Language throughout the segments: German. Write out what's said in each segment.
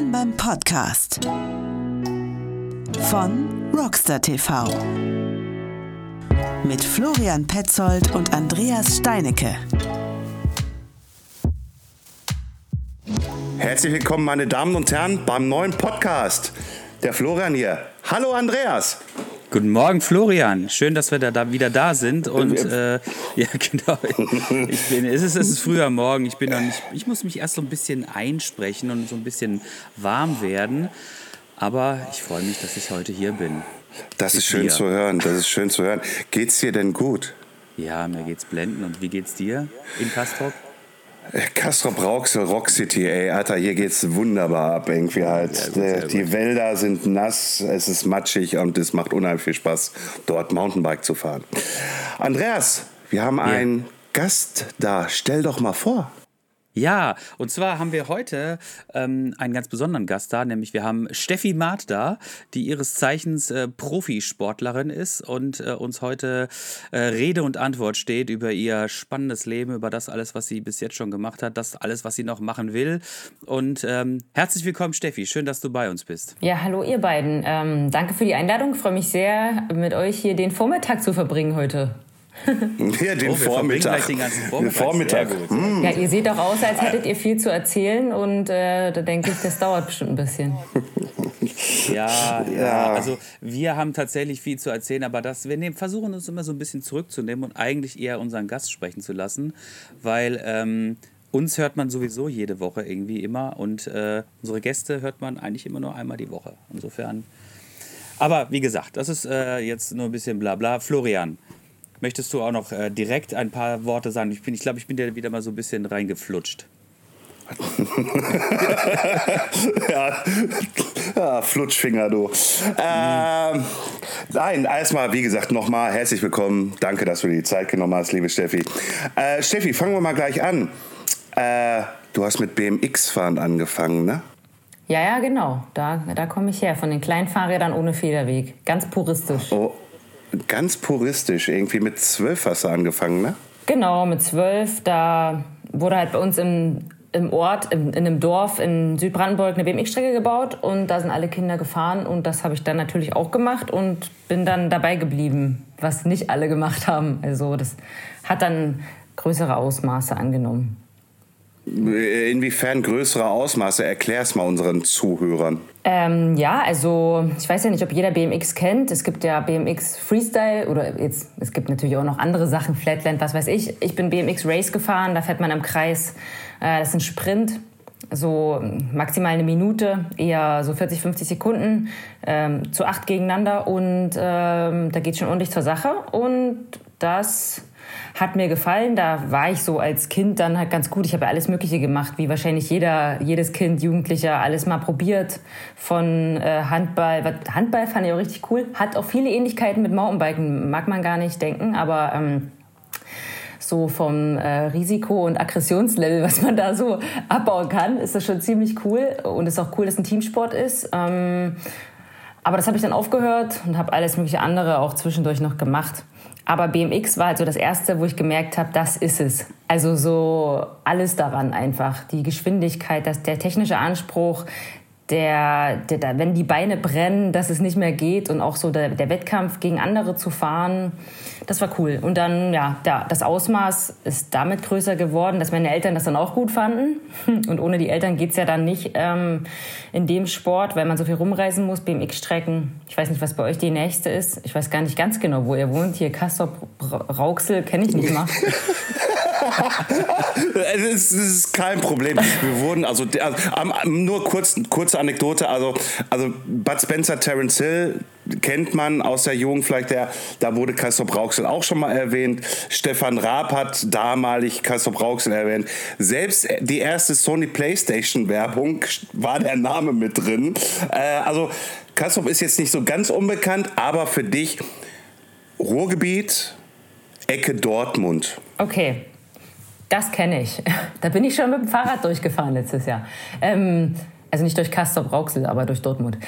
Willkommen beim Podcast von Rockstar TV mit Florian Petzold und Andreas Steinecke. Herzlich willkommen, meine Damen und Herren, beim neuen Podcast. Der Florian hier. Hallo Andreas. Guten Morgen, Florian. Schön, dass wir da, da wieder da sind. Und äh, ja, genau. Ich bin, es, ist, es ist früher Morgen. Ich bin noch nicht. Ich muss mich erst so ein bisschen einsprechen und so ein bisschen warm werden. Aber ich freue mich, dass ich heute hier bin. Das ist schön dir. zu hören. Das ist schön zu hören. Geht's dir denn gut? Ja, mir geht's blenden. Und wie geht's dir in Kastrop? Kastrop Rauxel Rock City, ey, Alter, hier geht's wunderbar ab irgendwie halt. Ja, die Wälder sind nass, es ist matschig und es macht unheimlich viel Spaß, dort Mountainbike zu fahren. Andreas, wir haben ja. einen Gast da. Stell doch mal vor. Ja, und zwar haben wir heute ähm, einen ganz besonderen Gast da, nämlich wir haben Steffi Maat da, die ihres Zeichens äh, Profisportlerin ist und äh, uns heute äh, Rede und Antwort steht über ihr spannendes Leben, über das alles, was sie bis jetzt schon gemacht hat, das alles, was sie noch machen will. Und ähm, herzlich willkommen, Steffi. Schön, dass du bei uns bist. Ja, hallo ihr beiden. Ähm, danke für die Einladung. Ich freue mich sehr, mit euch hier den Vormittag zu verbringen heute. Ja, den oh, Vormittag. Den ganzen Vormittag. Mm. Ja, ihr seht doch aus, als hättet ihr viel zu erzählen und äh, da denke ich, das dauert bestimmt ein bisschen. Ja, ja, also wir haben tatsächlich viel zu erzählen, aber das, wir nehmen, versuchen uns immer so ein bisschen zurückzunehmen und eigentlich eher unseren Gast sprechen zu lassen, weil ähm, uns hört man sowieso jede Woche irgendwie immer und äh, unsere Gäste hört man eigentlich immer nur einmal die Woche. Insofern. Aber wie gesagt, das ist äh, jetzt nur ein bisschen Blabla. Florian, Möchtest du auch noch äh, direkt ein paar Worte sagen? Ich, bin, ich glaube, ich bin dir wieder mal so ein bisschen reingeflutscht. ja. ja, Flutschfinger, du. Ähm, nein, erstmal, wie gesagt, nochmal herzlich willkommen. Danke, dass du dir die Zeit genommen hast, liebe Steffi. Äh, Steffi, fangen wir mal gleich an. Äh, du hast mit BMX-Fahren angefangen, ne? Ja, ja, genau. Da, da komme ich her. Von den kleinen Fahrrädern ohne Federweg. Ganz puristisch. Oh, ganz puristisch. Irgendwie mit zwölf hast du angefangen, ne? Genau, mit zwölf. Da wurde halt bei uns im, im Ort, in, in einem Dorf in Südbrandenburg eine BMX-Strecke gebaut und da sind alle Kinder gefahren und das habe ich dann natürlich auch gemacht und bin dann dabei geblieben, was nicht alle gemacht haben. Also das hat dann größere Ausmaße angenommen. Inwiefern größere Ausmaße? Erklär es mal unseren Zuhörern. Ähm, ja, also ich weiß ja nicht, ob jeder BMX kennt. Es gibt ja BMX Freestyle oder jetzt, es gibt natürlich auch noch andere Sachen, Flatland, was weiß ich. Ich bin BMX Race gefahren, da fährt man im Kreis. Äh, das ist ein Sprint, so maximal eine Minute, eher so 40, 50 Sekunden, ähm, zu acht gegeneinander und ähm, da geht schon ordentlich zur Sache. Und das hat mir gefallen. Da war ich so als Kind dann halt ganz gut. Ich habe ja alles Mögliche gemacht, wie wahrscheinlich jeder, jedes Kind, Jugendlicher, alles mal probiert. Von äh, Handball, Handball fand ich auch richtig cool. Hat auch viele Ähnlichkeiten mit Mountainbiken, mag man gar nicht denken, aber ähm, so vom äh, Risiko- und Aggressionslevel, was man da so abbauen kann, ist das schon ziemlich cool. Und es ist auch cool, dass es ein Teamsport ist. Ähm, aber das habe ich dann aufgehört und habe alles mögliche andere auch zwischendurch noch gemacht. Aber BMX war halt so das erste, wo ich gemerkt habe, das ist es. Also so alles daran einfach. Die Geschwindigkeit, das, der technische Anspruch, der, der, wenn die Beine brennen, dass es nicht mehr geht und auch so der, der Wettkampf gegen andere zu fahren, das war cool. Und dann, ja, ja, das Ausmaß ist damit größer geworden, dass meine Eltern das dann auch gut fanden. Und ohne die Eltern geht's ja dann nicht ähm, in dem Sport, weil man so viel rumreisen muss, BMX-Strecken. Ich weiß nicht, was bei euch die nächste ist. Ich weiß gar nicht ganz genau, wo ihr wohnt. Hier Kassel, Rauxel, kenne ich nicht mal. es ist kein Problem. Wir wurden, also, also nur kurz, kurze Anekdote, also, also Bud Spencer, Terence Hill, kennt man aus der Jugend vielleicht, der, da wurde Kassop Rauxel auch schon mal erwähnt. Stefan Raab hat damalig Kassop Rauxel erwähnt. Selbst die erste Sony Playstation Werbung war der Name mit drin. Äh, also Kassop ist jetzt nicht so ganz unbekannt, aber für dich Ruhrgebiet, Ecke Dortmund. Okay, das kenne ich. Da bin ich schon mit dem Fahrrad durchgefahren letztes Jahr. Ähm, also nicht durch Kassop Rauxel, aber durch Dortmund.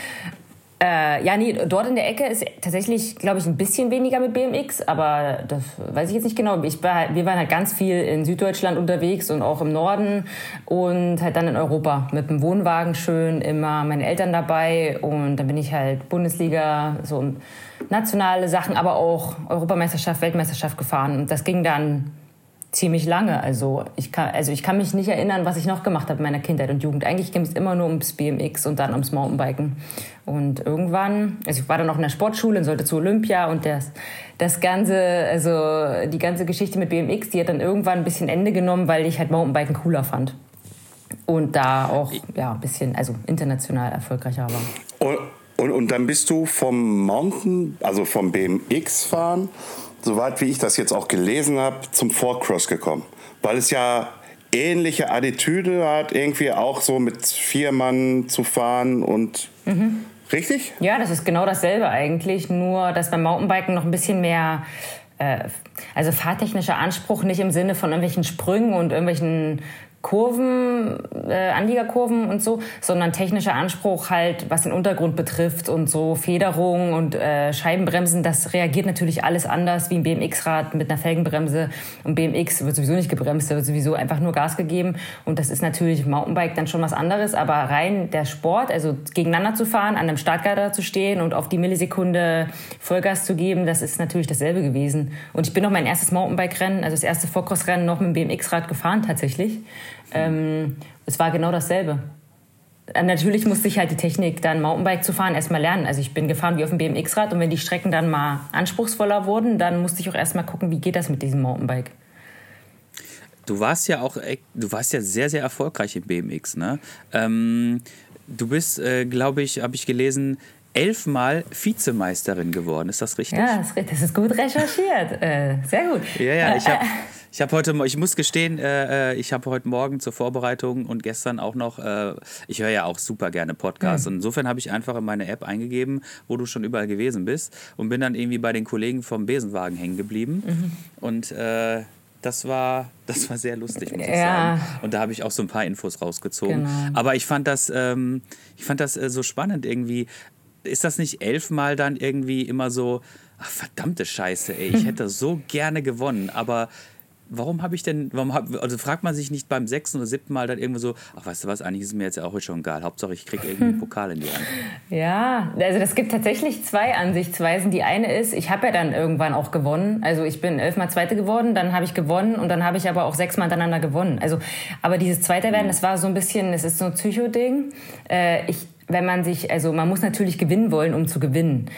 Äh, ja, nee, dort in der Ecke ist tatsächlich, glaube ich, ein bisschen weniger mit BMX, aber das weiß ich jetzt nicht genau. Ich war, halt, wir waren halt ganz viel in Süddeutschland unterwegs und auch im Norden und halt dann in Europa mit dem Wohnwagen schön, immer meine Eltern dabei und dann bin ich halt Bundesliga, so nationale Sachen, aber auch Europameisterschaft, Weltmeisterschaft gefahren und das ging dann ziemlich lange. Also ich kann, also ich kann mich nicht erinnern, was ich noch gemacht habe in meiner Kindheit und Jugend. Eigentlich ging es immer nur ums BMX und dann ums Mountainbiken. Und irgendwann, also ich war dann noch in der Sportschule und sollte zu Olympia und das, das ganze, also die ganze Geschichte mit BMX, die hat dann irgendwann ein bisschen Ende genommen, weil ich halt Mountainbiken cooler fand. Und da auch ja, ein bisschen, also international erfolgreicher war. Und, und, und dann bist du vom Mountain, also vom BMX-Fahren soweit wie ich das jetzt auch gelesen habe, zum Four-Cross gekommen. Weil es ja ähnliche Attitüde hat, irgendwie auch so mit vier Mann zu fahren und. Mhm. Richtig? Ja, das ist genau dasselbe eigentlich, nur dass beim Mountainbiken noch ein bisschen mehr äh, also fahrtechnischer Anspruch nicht im Sinne von irgendwelchen Sprüngen und irgendwelchen Kurven, äh, Anliegerkurven und so, sondern technischer Anspruch halt, was den Untergrund betrifft und so Federung und äh, Scheibenbremsen, das reagiert natürlich alles anders wie ein BMX-Rad mit einer Felgenbremse. Und BMX wird sowieso nicht gebremst, da wird sowieso einfach nur Gas gegeben. Und das ist natürlich Mountainbike dann schon was anderes, aber rein der Sport, also gegeneinander zu fahren, an einem Startgatter zu stehen und auf die Millisekunde Vollgas zu geben, das ist natürlich dasselbe gewesen. Und ich bin noch mein erstes Mountainbike-Rennen, also das erste Vorkostrennen noch mit dem BMX-Rad gefahren tatsächlich. Ähm, es war genau dasselbe. Äh, natürlich musste ich halt die Technik, dann Mountainbike zu fahren, erstmal lernen. Also ich bin gefahren wie auf dem BMX-Rad und wenn die Strecken dann mal anspruchsvoller wurden, dann musste ich auch erstmal gucken, wie geht das mit diesem Mountainbike. Du warst ja auch, du warst ja sehr, sehr erfolgreich im BMX, ne? Ähm, du bist, äh, glaube ich, habe ich gelesen, elfmal Vizemeisterin geworden. Ist das richtig? Ja, das ist gut recherchiert. äh, sehr gut. Ja, ja, ich habe Ich habe heute, ich muss gestehen, äh, äh, ich habe heute Morgen zur Vorbereitung und gestern auch noch, äh, ich höre ja auch super gerne Podcasts. Mhm. Und insofern habe ich einfach in meine App eingegeben, wo du schon überall gewesen bist und bin dann irgendwie bei den Kollegen vom Besenwagen hängen geblieben. Mhm. Und äh, das war, das war sehr lustig, muss ich ja. sagen. Und da habe ich auch so ein paar Infos rausgezogen. Genau. Aber ich fand das, ähm, ich fand das äh, so spannend irgendwie. Ist das nicht elfmal dann irgendwie immer so, ach verdammte Scheiße, ey, ich hätte so gerne gewonnen, aber warum habe ich denn, warum hab, also fragt man sich nicht beim sechsten oder siebten Mal dann irgendwo so, ach weißt du was, eigentlich ist es mir jetzt auch schon egal, Hauptsache ich kriege irgendwie einen Pokal in die Hand. Ja, also das gibt tatsächlich zwei Ansichtsweisen. Die eine ist, ich habe ja dann irgendwann auch gewonnen, also ich bin elfmal Zweite geworden, dann habe ich gewonnen und dann habe ich aber auch sechsmal hintereinander gewonnen. Also, aber dieses Zweite werden, das war so ein bisschen, es ist so ein Psycho-Ding. Äh, ich, wenn man sich, also man muss natürlich gewinnen wollen, um zu gewinnen.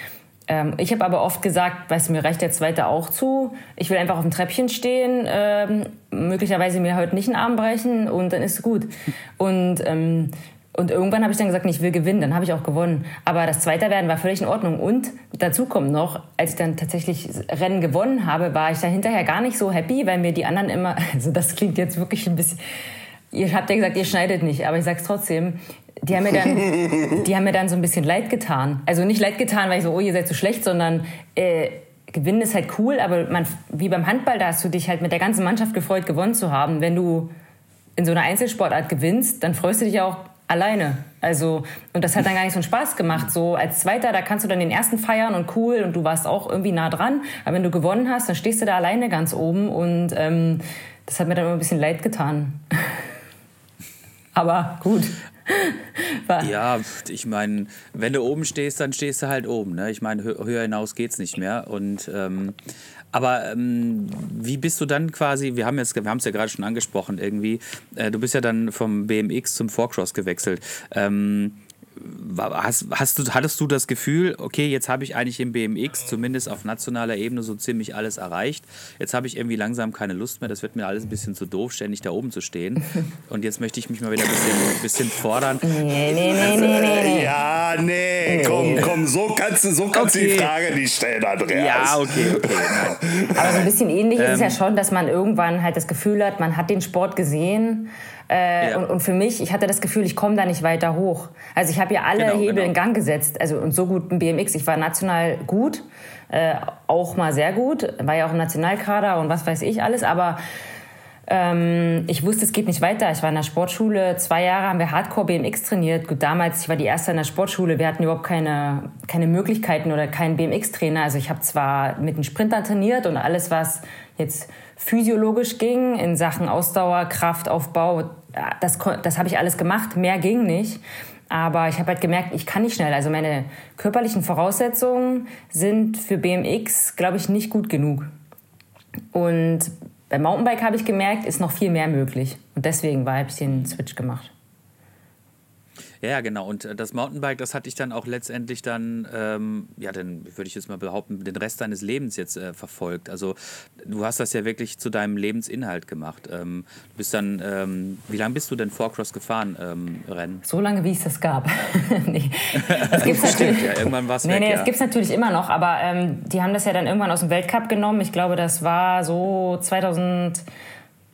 Ähm, ich habe aber oft gesagt, weißt du, mir reicht der zweite auch zu. Ich will einfach auf dem Treppchen stehen, ähm, möglicherweise mir heute nicht einen Arm brechen und dann ist es gut. Und ähm, und irgendwann habe ich dann gesagt, ich will gewinnen, dann habe ich auch gewonnen. Aber das Zweite werden war völlig in Ordnung. Und dazu kommt noch, als ich dann tatsächlich Rennen gewonnen habe, war ich da hinterher gar nicht so happy, weil mir die anderen immer, also das klingt jetzt wirklich ein bisschen, ihr habt ja gesagt, ihr schneidet nicht, aber ich sag's trotzdem, die haben mir dann, die haben mir dann so ein bisschen leid getan. Also nicht leid getan, weil ich so, oh, ihr seid so schlecht, sondern äh, Gewinnen ist halt cool, aber man, wie beim Handball, da hast du dich halt mit der ganzen Mannschaft gefreut, gewonnen zu haben. Wenn du in so einer Einzelsportart gewinnst, dann freust du dich auch alleine. Also, und das hat dann gar nicht so einen Spaß gemacht. So als Zweiter, da kannst du dann den ersten feiern und cool und du warst auch irgendwie nah dran. Aber wenn du gewonnen hast, dann stehst du da alleine ganz oben und ähm, das hat mir dann immer ein bisschen leid getan. Aber gut. Ja, ich meine, wenn du oben stehst, dann stehst du halt oben. Ne? Ich meine, höher hinaus geht's nicht mehr. Und ähm, aber ähm, wie bist du dann quasi, wir haben es wir ja gerade schon angesprochen irgendwie, äh, du bist ja dann vom BMX zum Forecross gewechselt. Ähm, Hast, hast du, hattest du das Gefühl, okay, jetzt habe ich eigentlich im BMX zumindest auf nationaler Ebene so ziemlich alles erreicht. Jetzt habe ich irgendwie langsam keine Lust mehr. Das wird mir alles ein bisschen zu doof, ständig da oben zu stehen. Und jetzt möchte ich mich mal wieder ein bisschen, ein bisschen fordern. Nee, nee, nee, nee, nee. Ja, nee, komm, komm, so kannst du, so kannst okay. die Frage nicht stellen, Andreas. Ja, okay, okay. Nein. Aber so ein bisschen ähnlich ähm, ist es ja schon, dass man irgendwann halt das Gefühl hat, man hat den Sport gesehen äh, ja. und, und, für mich, ich hatte das Gefühl, ich komme da nicht weiter hoch. Also ich habe ja alle genau, Hebel genau. in Gang gesetzt. Also und so gut im BMX. Ich war national gut, äh, auch mal sehr gut, war ja auch im Nationalkader und was weiß ich alles. Aber ähm, ich wusste, es geht nicht weiter. Ich war in der Sportschule, zwei Jahre haben wir Hardcore BMX trainiert. Gut, damals, ich war die Erste in der Sportschule, wir hatten überhaupt keine, keine Möglichkeiten oder keinen BMX-Trainer. Also ich habe zwar mit den Sprintern trainiert und alles, was jetzt physiologisch ging in Sachen Ausdauer, Kraftaufbau, das, das habe ich alles gemacht. Mehr ging nicht. Aber ich habe halt gemerkt, ich kann nicht schnell. Also meine körperlichen Voraussetzungen sind für BMX, glaube ich, nicht gut genug. Und beim Mountainbike habe ich gemerkt, ist noch viel mehr möglich. Und deswegen habe ich den Switch gemacht. Ja, genau. Und äh, das Mountainbike, das hatte ich dann auch letztendlich dann, ähm, ja, dann würde ich jetzt mal behaupten, den Rest deines Lebens jetzt äh, verfolgt. Also du hast das ja wirklich zu deinem Lebensinhalt gemacht. Ähm, du bist dann, ähm, wie lange bist du denn Four-Cross gefahren, ähm, Rennen? So lange, wie es das gab. nee, das gibt's natürlich. ja, irgendwann war es Nee, weg, nee, ja. das gibt es natürlich immer noch, aber ähm, die haben das ja dann irgendwann aus dem Weltcup genommen. Ich glaube, das war so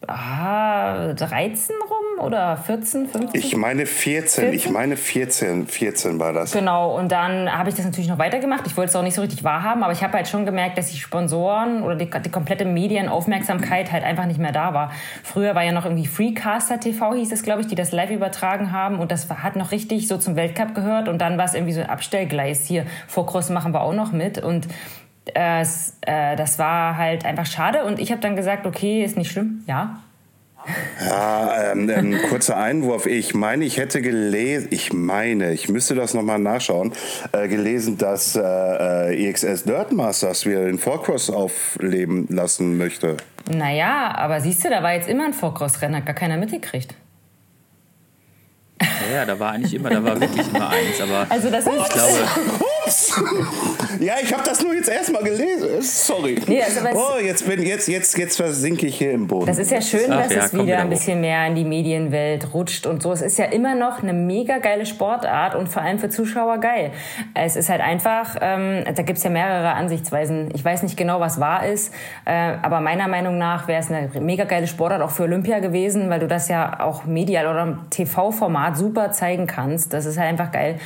2013 rum oder 14, 15? Ich meine 14, ich meine 14, 14 war das. Genau, und dann habe ich das natürlich noch weitergemacht. Ich wollte es auch nicht so richtig wahrhaben, aber ich habe halt schon gemerkt, dass die Sponsoren oder die, die komplette Medienaufmerksamkeit halt einfach nicht mehr da war. Früher war ja noch irgendwie Freecaster TV, hieß es, glaube ich, die das live übertragen haben und das hat noch richtig so zum Weltcup gehört und dann war es irgendwie so ein Abstellgleis. Hier, vor Cross machen wir auch noch mit und es, äh, das war halt einfach schade und ich habe dann gesagt, okay, ist nicht schlimm, ja, Ja, ähm, ähm, kurzer Einwurf. Ich meine, ich hätte gelesen, ich meine, ich müsste das nochmal nachschauen, äh, gelesen, dass äh, äh, EXS Dirt Masters wieder den Forecross aufleben lassen möchte. Naja, aber siehst du, da war jetzt immer ein Vorcross-Rennen, hat gar keiner mitgekriegt. Ja, da war eigentlich immer, da war wirklich immer eins. Aber Also das ist, ich glaube, Ups! Ja, ich habe das nur jetzt erstmal gelesen. Sorry. Nee, also oh, jetzt bin jetzt jetzt jetzt versinke ich hier im Boden. Das ist ja schön, Ach dass ja, es wieder wieder ein bisschen mehr in die Medienwelt rutscht und so. Es ist ja immer noch eine mega geile Sportart und vor allem für Zuschauer geil. Es ist halt einfach, ähm, da gibt's ja mehrere Ansichtsweisen. Ich weiß nicht genau, was wahr ist, äh, aber meiner Meinung nach wäre es eine mega geile Sportart auch für Olympia gewesen, weil du das ja auch medial oder im TV-Format super zeigen kannst. Das ist halt einfach geil.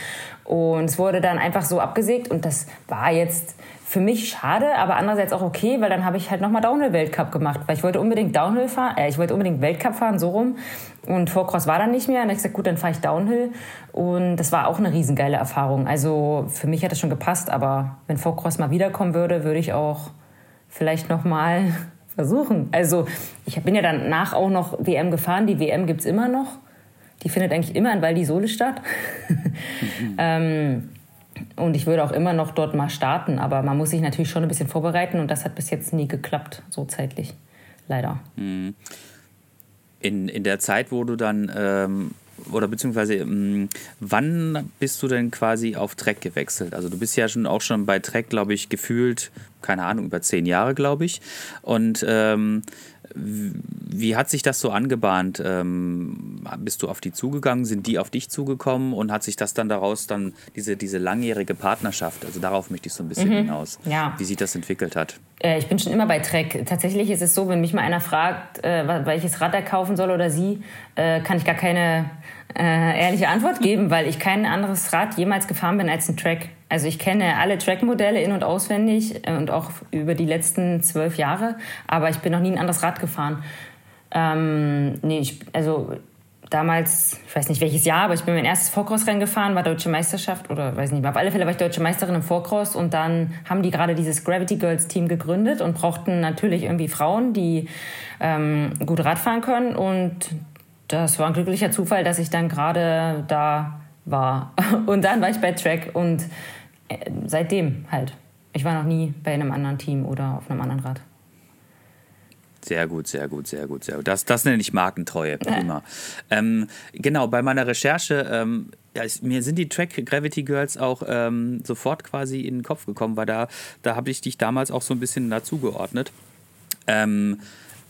Und es wurde dann einfach so abgesägt und das war jetzt für mich schade, aber andererseits auch okay, weil dann habe ich halt nochmal Downhill-Weltcup gemacht, weil ich wollte unbedingt Downhill fahren, äh, ich wollte unbedingt Weltcup fahren, so rum. Und Vorcross war dann nicht mehr. Und ich gesagt, gut, dann fahre ich Downhill. Und das war auch eine riesengeile Erfahrung. Also für mich hat das schon gepasst, aber wenn Vorcross mal wiederkommen würde, würde ich auch vielleicht nochmal versuchen. Also ich bin ja danach auch noch WM gefahren. Die WM gibt's immer noch. Die findet eigentlich immer in Val di Sole statt. ähm, und ich würde auch immer noch dort mal starten, aber man muss sich natürlich schon ein bisschen vorbereiten und das hat bis jetzt nie geklappt, so zeitlich. Leider. in, in der Zeit, wo du dann, ähm, oder beziehungsweise, ähm, wann bist du denn quasi auf Trek gewechselt? Also du bist ja schon auch schon bei Trek, glaube ich, gefühlt, keine Ahnung, über zehn Jahre, glaube ich. Und ähm, wie hat sich das so angebahnt? Ähm, bist du auf die zugegangen? Sind die auf dich zugekommen? Und hat sich das dann daraus dann diese, diese langjährige Partnerschaft, also darauf möchte ich so ein bisschen hinaus, Ja. wie sich das entwickelt hat? Äh, ich bin schon immer bei Trek. Tatsächlich ist es so, wenn mich mal einer fragt, äh, welches Rad er kaufen soll oder sie, äh, kann ich gar keine äh, ehrliche Antwort geben, weil ich kein anderes Rad jemals gefahren bin als ein Track. Also ich kenne alle Track-Modelle in- und auswendig äh, und auch über die letzten zwölf Jahre, aber ich bin noch nie ein anderes Rad gefahren. Ähm, nee, ich, also damals, ich weiß nicht welches Jahr, aber ich bin mein erstes Vorcross-Rennen gefahren, war Deutsche Meisterschaft oder weiß nicht, auf alle Fälle war ich Deutsche Meisterin im Vorcross und dann haben die gerade dieses Gravity Girls Team gegründet und brauchten natürlich irgendwie Frauen, die ähm, gut Radfahren können und das war ein glücklicher Zufall, dass ich dann gerade da war. Und dann war ich bei Track und äh, seitdem halt. Ich war noch nie bei einem anderen Team oder auf einem anderen Rad. Sehr gut, sehr gut, sehr gut, sehr gut. Das, das nenne ich Markentreue. Prima. Ähm, genau, bei meiner Recherche, ähm, ja, es, mir sind die Track Gravity Girls auch ähm, sofort quasi in den Kopf gekommen, weil da, da habe ich dich damals auch so ein bisschen dazugeordnet. Ähm,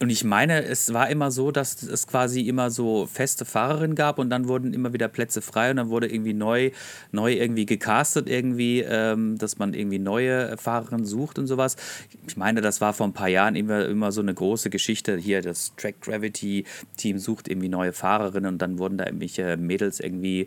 und ich meine, es war immer so, dass es quasi immer so feste Fahrerinnen gab und dann wurden immer wieder Plätze frei und dann wurde irgendwie neu, neu irgendwie gecastet, irgendwie, ähm, dass man irgendwie neue Fahrerinnen sucht und sowas. Ich meine, das war vor ein paar Jahren immer, immer so eine große Geschichte. Hier, das Track Gravity Team sucht irgendwie neue Fahrerinnen und dann wurden da irgendwelche Mädels irgendwie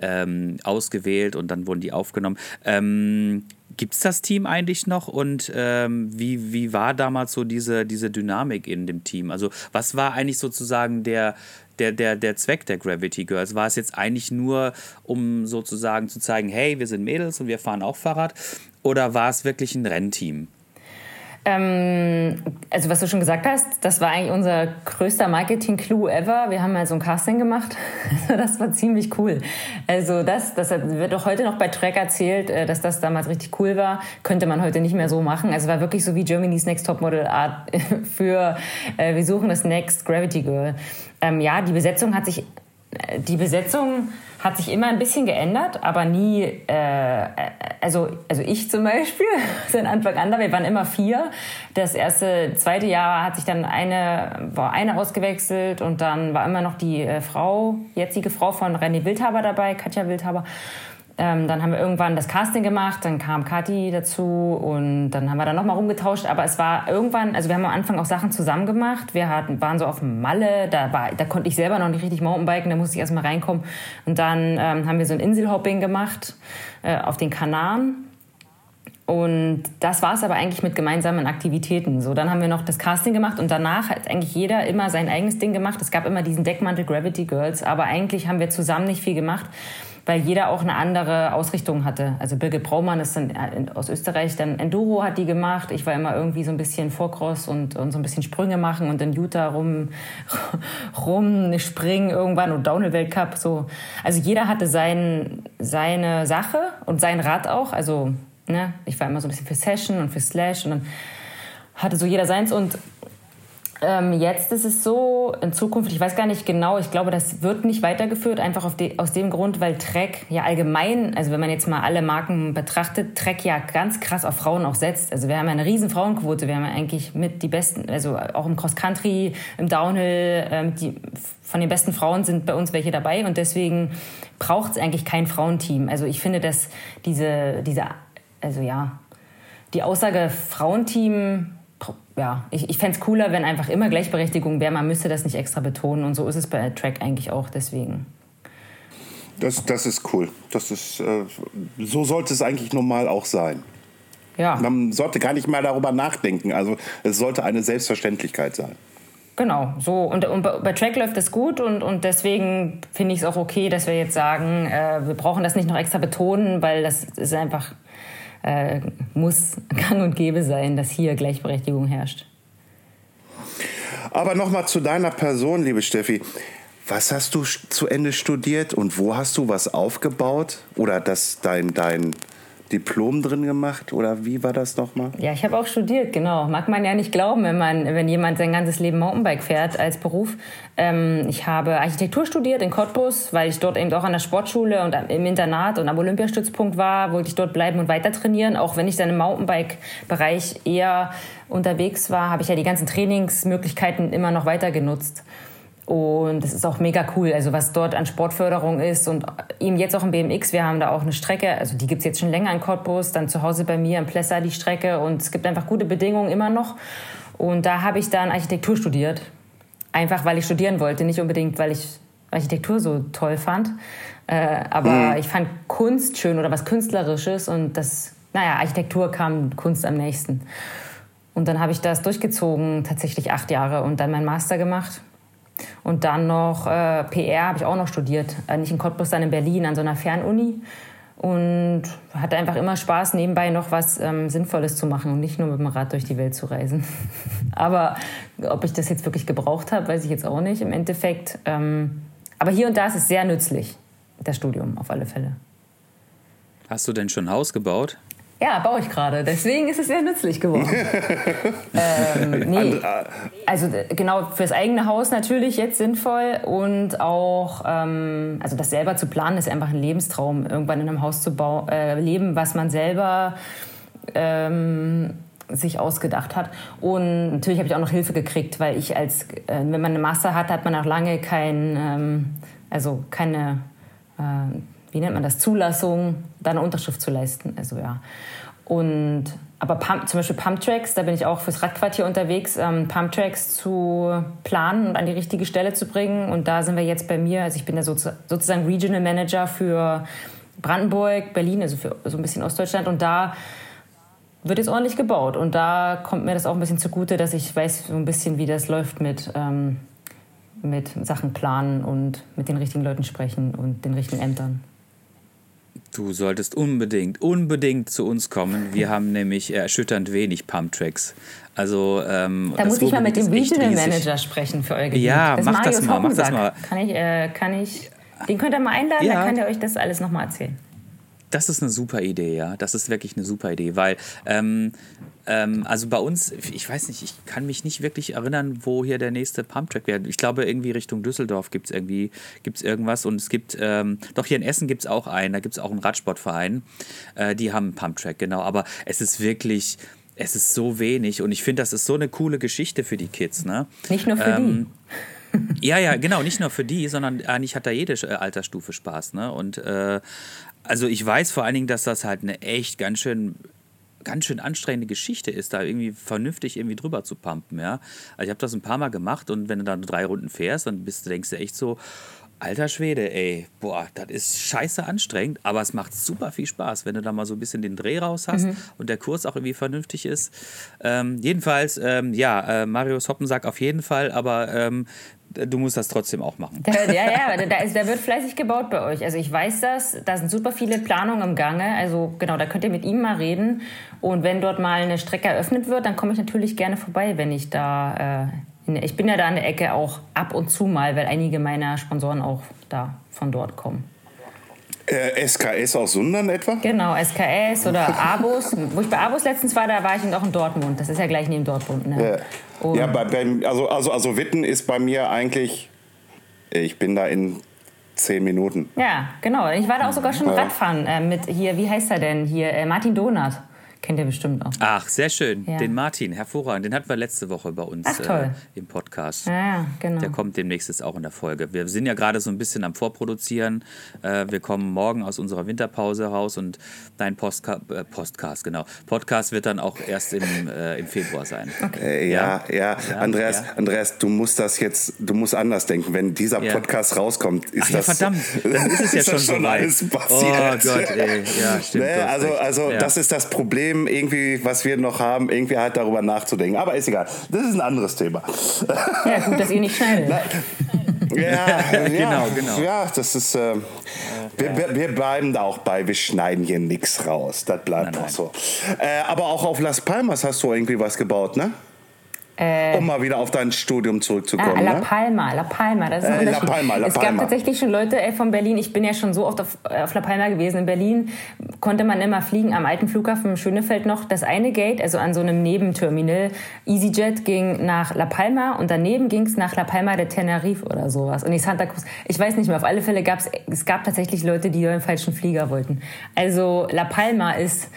ähm, ausgewählt und dann wurden die aufgenommen. Ähm, Gibt es das Team eigentlich noch und ähm, wie, wie war damals so diese, diese Dynamik in dem Team? Also was war eigentlich sozusagen der, der, der, der Zweck der Gravity Girls? War es jetzt eigentlich nur, um sozusagen zu zeigen, hey, wir sind Mädels und wir fahren auch Fahrrad? Oder war es wirklich ein Rennteam? Ähm, also was du schon gesagt hast, das war eigentlich unser größter Marketing-Clou ever. Wir haben mal so ein Casting gemacht. das war ziemlich cool. Also das, das wird auch heute noch bei Track erzählt, äh, dass das damals richtig cool war. Könnte man heute nicht mehr so machen. Also war wirklich so wie Germany's Next Topmodel Art für äh, wir suchen das Next Gravity Girl. Ähm, ja, die Besetzung hat sich äh, die Besetzung hat sich immer ein bisschen geändert, aber nie, äh, also, also ich zum Beispiel, seit Anfang an, wir waren immer vier. Das erste, zweite Jahr hat sich dann eine, war eine ausgewechselt und dann war immer noch die äh, Frau, jetzige Frau von René Wildhaber dabei, Katja Wildhaber. Ähm, dann haben wir irgendwann das Casting gemacht, dann kam Kathi dazu und dann haben wir dann nochmal rumgetauscht. Aber es war irgendwann, also wir haben am Anfang auch Sachen zusammen gemacht. Wir hatten, waren so auf dem Malle, da, war, da konnte ich selber noch nicht richtig Mountainbiken, da musste ich erstmal reinkommen. Und dann ähm, haben wir so ein Inselhopping gemacht äh, auf den Kanaren. Und das war es aber eigentlich mit gemeinsamen Aktivitäten. So, dann haben wir noch das Casting gemacht und danach hat eigentlich jeder immer sein eigenes Ding gemacht. Es gab immer diesen Deckmantel Gravity Girls, aber eigentlich haben wir zusammen nicht viel gemacht weil jeder auch eine andere Ausrichtung hatte. Also Birgit Braumann ist dann äh, aus Österreich, dann Enduro hat die gemacht. Ich war immer irgendwie so ein bisschen Vorcross und, und so ein bisschen Sprünge machen und in Utah rum, rum springen irgendwann und Downhill-Weltcup. So. Also jeder hatte sein, seine Sache und sein Rad auch. Also ne, ich war immer so ein bisschen für Session und für Slash und dann hatte so jeder seins und ähm, jetzt ist es so, in Zukunft, ich weiß gar nicht genau, ich glaube, das wird nicht weitergeführt, einfach die, aus dem Grund, weil Trek ja allgemein, also wenn man jetzt mal alle Marken betrachtet, Trek ja ganz krass auf Frauen auch setzt. Also wir haben ja eine riesen Frauenquote, wir haben eigentlich mit die besten, also auch im Cross-Country, im Downhill, ähm, die, von den besten Frauen sind bei uns welche dabei und deswegen braucht es eigentlich kein Frauenteam. Also ich finde, dass diese, diese also ja, die Aussage Frauenteam ja, ich, ich fände es cooler, wenn einfach immer Gleichberechtigung wäre. Man müsste das nicht extra betonen. Und so ist es bei Track eigentlich auch. Deswegen. Das, das ist cool. Das ist, äh, so sollte es eigentlich normal auch sein. Ja. Man sollte gar nicht mehr darüber nachdenken. Also es sollte eine Selbstverständlichkeit sein. Genau, so. Und, und bei Track läuft es gut und, und deswegen finde ich es auch okay, dass wir jetzt sagen, äh, wir brauchen das nicht noch extra betonen, weil das ist einfach äh, muss gang und gäbe sein, dass hier Gleichberechtigung herrscht. Aber nochmal zu deiner Person, liebe Steffi. Was hast du zu Ende studiert und wo hast du was aufgebaut? Oder das dein, dein Diplom drin gemacht oder wie war das nochmal? Ja, ich habe auch studiert, genau. Mag man ja nicht glauben, wenn, man, wenn jemand sein ganzes Leben Mountainbike fährt als Beruf. Ähm, ich habe Architektur studiert in Cottbus, weil ich dort eben auch an der Sportschule und im Internat und am Olympiastützpunkt war, wollte ich dort bleiben und weiter trainieren. Auch wenn ich dann im Mountainbike-Bereich eher unterwegs war, habe ich ja die ganzen Trainingsmöglichkeiten immer noch weiter genutzt. Und es ist auch mega cool, also was dort an Sportförderung ist und eben jetzt auch im BMX, wir haben da auch eine Strecke, also die gibt es jetzt schon länger in Cottbus, dann zu Hause bei mir in Plessa die Strecke und es gibt einfach gute Bedingungen immer noch. Und da habe ich dann Architektur studiert, einfach weil ich studieren wollte, nicht unbedingt, weil ich Architektur so toll fand, äh, aber mhm. ich fand Kunst schön oder was Künstlerisches und das, naja, Architektur kam Kunst am nächsten. Und dann habe ich das durchgezogen, tatsächlich acht Jahre und dann meinen Master gemacht und dann noch äh, PR habe ich auch noch studiert. Äh, nicht in Cottbus, dann in Berlin an so einer Fernuni. Und hatte einfach immer Spaß, nebenbei noch was ähm, Sinnvolles zu machen und nicht nur mit dem Rad durch die Welt zu reisen. aber ob ich das jetzt wirklich gebraucht habe, weiß ich jetzt auch nicht im Endeffekt. Ähm, aber hier und da ist es sehr nützlich, das Studium auf alle Fälle. Hast du denn schon ein Haus gebaut? Ja, baue ich gerade. Deswegen ist es sehr nützlich geworden. ähm, nee. Also genau fürs eigene Haus natürlich jetzt sinnvoll und auch ähm, also das selber zu planen ist einfach ein Lebenstraum, irgendwann in einem Haus zu äh, leben, was man selber ähm, sich ausgedacht hat. Und natürlich habe ich auch noch Hilfe gekriegt, weil ich als äh, wenn man eine Master hat, hat man auch lange kein ähm, also keine äh, wie nennt man das, Zulassung, da eine Unterschrift zu leisten. Also ja. Und aber Pump, zum Beispiel Pumptracks, da bin ich auch fürs Radquartier unterwegs, ähm, Pumptracks zu planen und an die richtige Stelle zu bringen. Und da sind wir jetzt bei mir, also ich bin da sozusagen Regional Manager für Brandenburg, Berlin, also für so ein bisschen Ostdeutschland. Und da wird jetzt ordentlich gebaut. Und da kommt mir das auch ein bisschen zugute, dass ich weiß so ein bisschen, wie das läuft mit, ähm, mit Sachen planen und mit den richtigen Leuten sprechen und den richtigen Ämtern. Du solltest unbedingt, unbedingt zu uns kommen. Wir haben nämlich erschütternd wenig Pumptracks. Also, ähm, da muss ich mal mit dem Regional Manager sprechen für euer Gebiet. Ja, das mach Marius das mal, mach das mal. Kann ich, äh, kann ich, den könnt ihr mal einladen, ja. dann kann er euch das alles nochmal erzählen. Das ist eine super Idee, ja. Das ist wirklich eine super Idee, weil ähm, ähm, also bei uns, ich weiß nicht, ich kann mich nicht wirklich erinnern, wo hier der nächste Pumptrack wäre. Ich glaube, irgendwie Richtung Düsseldorf gibt es irgendwie gibt's irgendwas und es gibt, ähm, doch hier in Essen gibt es auch einen, da gibt es auch einen Radsportverein, äh, die haben einen Pumptrack, genau. Aber es ist wirklich, es ist so wenig und ich finde, das ist so eine coole Geschichte für die Kids. Ne? Nicht nur für ähm, die. ja, ja, genau, nicht nur für die, sondern eigentlich hat da jede äh, Altersstufe Spaß. Ne? Und äh, also ich weiß vor allen Dingen, dass das halt eine echt ganz schön ganz schön anstrengende Geschichte ist, da irgendwie vernünftig irgendwie drüber zu pumpen, ja. Also ich habe das ein paar Mal gemacht und wenn du dann drei Runden fährst, dann bist du, denkst du echt so, alter Schwede, ey, boah, das ist scheiße anstrengend, aber es macht super viel Spaß, wenn du da mal so ein bisschen den Dreh raus hast mhm. und der Kurs auch irgendwie vernünftig ist. Ähm, jedenfalls, ähm, ja, äh, Marius Hoppensack auf jeden Fall, aber ähm, du musst das trotzdem auch machen. Da, ja, ja, da, ist, da wird fleißig gebaut bei euch. Also ich weiß das, da sind super viele Planungen im Gange. Also genau, da könnt ihr mit ihm mal reden. Und wenn dort mal eine Strecke eröffnet wird, dann komme ich natürlich gerne vorbei, wenn ich da... Äh, ich bin ja da an der Ecke auch ab und zu mal, weil einige meiner Sponsoren auch da von dort kommen. Äh, SKS aus Sundern etwa? Genau, SKS oder Abus. Wo ich bei Abus letztens war, da war ich auch in Dortmund. Das ist ja gleich neben Dortmund. Ne? Ja, ja bei, bei, also, also, also Witten ist bei mir eigentlich, ich bin da in zehn Minuten. Ja, genau. Ich war da auch sogar schon ja. Radfahren äh, mit hier, wie heißt er denn hier? Äh, Martin Donat. Kennt ihr bestimmt auch. Ach, sehr schön. Ja. Den Martin, hervorragend. Den hatten wir letzte Woche bei uns Ach, äh, im Podcast. Ja, genau. Der kommt demnächst jetzt auch in der Folge. Wir sind ja gerade so ein bisschen am Vorproduzieren. Äh, wir kommen morgen aus unserer Winterpause raus und dein Postka äh, Podcast, genau. Podcast wird dann auch erst im, äh, im Februar sein. Okay. Äh, ja, ja, ja, Andreas, Andreas, du musst das jetzt, du musst anders denken. Wenn dieser Podcast rauskommt, ist Ach, das. verdammt, dann ist es ja schon, schon alles passiert. Oh Gott, ey. Ja, stimmt. Nee, also, also das ist das Problem Problem irgendwie, was wir noch haben, irgendwie halt darüber nachzudenken. Aber ist egal. Das ist ein anderes Thema. Ja, gut, dass ihr nicht schneidet. Ja, ja, genau, genau. Ja, das ist. Äh, wir, wir, bleiben da auch bei, wir schneiden hier nichts raus. Das bleibt nein, nein. auch so. Äh, aber auch auf Las Palmas hast du irgendwie was gebaut, ne? Äh, um mal wieder auf dein Studium zurückzukommen. Ah, La ne? Palma, La Palma, das ist ein äh, La Palma, La Es gab tatsächlich schon Leute ey, von Berlin, ich bin ja schon so oft auf, auf La Palma gewesen. In Berlin konnte man immer fliegen am alten Flughafen Schönefeld noch. Das eine Gate, also an so einem Nebenterminal, EasyJet ging nach La Palma und daneben ging es nach La Palma de Tenerife oder sowas. Und die Santa Cruz, ich weiß nicht mehr, auf alle Fälle gab es, es gab tatsächlich Leute, die den falschen Flieger wollten. Also La Palma ist,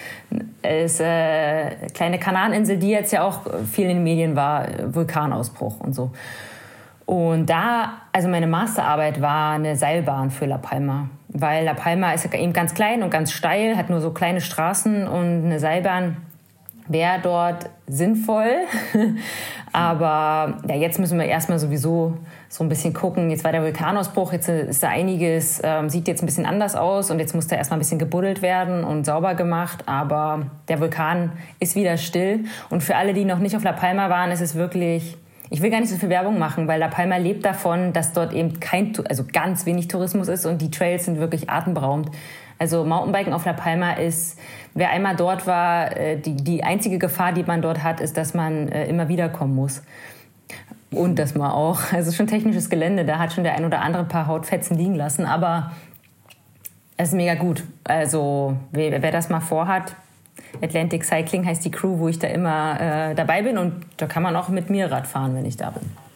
ist äh, kleine Kanareninsel, die jetzt ja auch viel in den Medien war war Vulkanausbruch und so. Und da, also meine Masterarbeit war eine Seilbahn für La Palma, weil La Palma ist eben ganz klein und ganz steil, hat nur so kleine Straßen und eine Seilbahn wäre dort sinnvoll. Aber ja, jetzt müssen wir erstmal sowieso so ein bisschen gucken. Jetzt war der Vulkanausbruch, jetzt ist da einiges, ähm, sieht jetzt ein bisschen anders aus und jetzt muss da erstmal ein bisschen gebuddelt werden und sauber gemacht. Aber der Vulkan ist wieder still. Und für alle, die noch nicht auf La Palma waren, ist es wirklich ich will gar nicht so viel Werbung machen, weil La Palma lebt davon, dass dort eben kein, also ganz wenig Tourismus ist und die Trails sind wirklich atemberaubend. Also Mountainbiken auf La Palma ist, wer einmal dort war, äh, die, die einzige Gefahr, die man dort hat, ist, dass man äh, immer wieder kommen muss. Und dass man auch, also schon technisches Gelände, da hat schon der ein oder andere paar Hautfetzen liegen lassen, aber es ist mega gut. Also wer, wer das mal vorhat, Atlantic Cycling heißt die Crew, wo ich da immer äh, dabei bin und da kann man auch mit mir Rad fahren, wenn ich da bin.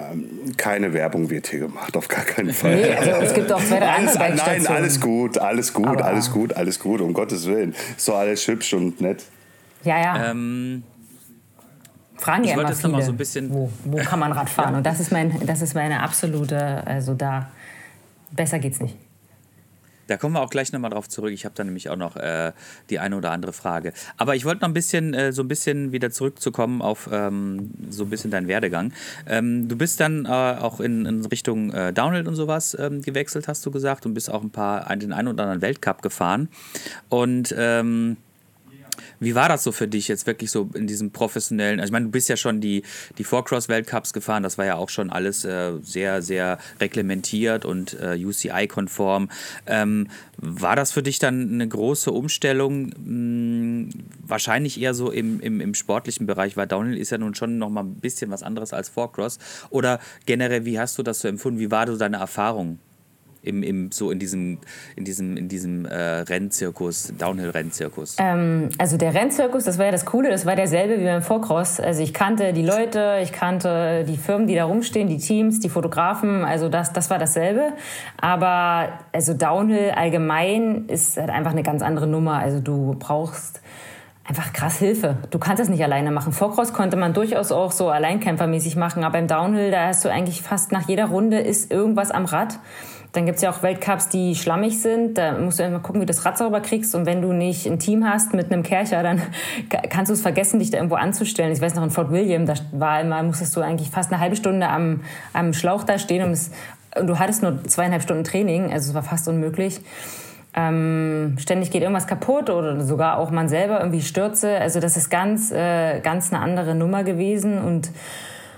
Ähm, keine Werbung wird hier gemacht, auf gar keinen Fall. Nee, also es gibt auch zwei, alles, Nein, alles gut, alles gut, Aber alles gut, alles gut, um Gottes Willen. Ist doch alles hübsch und nett. Ja, ja. Ähm, Fragen ja immer viele, so ein bisschen wo, wo kann man Rad fahren? Und das ist, mein, das ist meine absolute, also da, besser geht's nicht. Da kommen wir auch gleich nochmal drauf zurück. Ich habe da nämlich auch noch äh, die eine oder andere Frage. Aber ich wollte noch ein bisschen, äh, so ein bisschen wieder zurückzukommen auf ähm, so ein bisschen deinen Werdegang. Ähm, du bist dann äh, auch in, in Richtung äh, Downhill und sowas ähm, gewechselt, hast du gesagt, und bist auch ein paar, den einen oder anderen Weltcup gefahren. Und ähm, Wie war das so für dich jetzt wirklich so in diesem professionellen, also ich meine, du bist ja schon die, die Four-Cross-Weltcups gefahren, das war ja auch schon alles äh, sehr, sehr reglementiert und äh, UCI-konform. Ähm, war das für dich dann eine große Umstellung? Hm, wahrscheinlich eher so im, im, im sportlichen Bereich, weil Downhill ist ja nun schon noch mal ein bisschen was anderes als Four-Cross. Oder generell, wie hast du das so empfunden? Wie war so deine Erfahrung? Im, im, so in diesem, in diesem, in diesem äh, Rennzirkus, Downhill-Rennzirkus? Ähm, also der Rennzirkus, das war ja das Coole, das war derselbe wie beim Vorcross. Also ich kannte die Leute, ich kannte die Firmen, die da rumstehen, die Teams, die Fotografen, also das, das war dasselbe. Aber also Downhill allgemein ist halt einfach eine ganz andere Nummer. Also du brauchst einfach krass Hilfe. Du kannst das nicht alleine machen. Vorcross konnte man durchaus auch so alleinkämpfermäßig machen, aber im Downhill, da hast du eigentlich fast nach jeder Runde ist irgendwas am Rad. Dann gibt es ja auch Weltcups, die schlammig sind. Da musst du einfach gucken, wie du das Rad sauber kriegst. Und wenn du nicht ein Team hast mit einem Kercher, dann kannst du es vergessen, dich da irgendwo anzustellen. Ich weiß noch, in Fort William, da war immer, musstest du eigentlich fast eine halbe Stunde am, am Schlauch da stehen. Und, es, und du hattest nur zweieinhalb Stunden Training. Also es war fast unmöglich. Ähm, ständig geht irgendwas kaputt oder sogar auch man selber irgendwie stürze. Also das ist ganz, äh, ganz eine andere Nummer gewesen. Und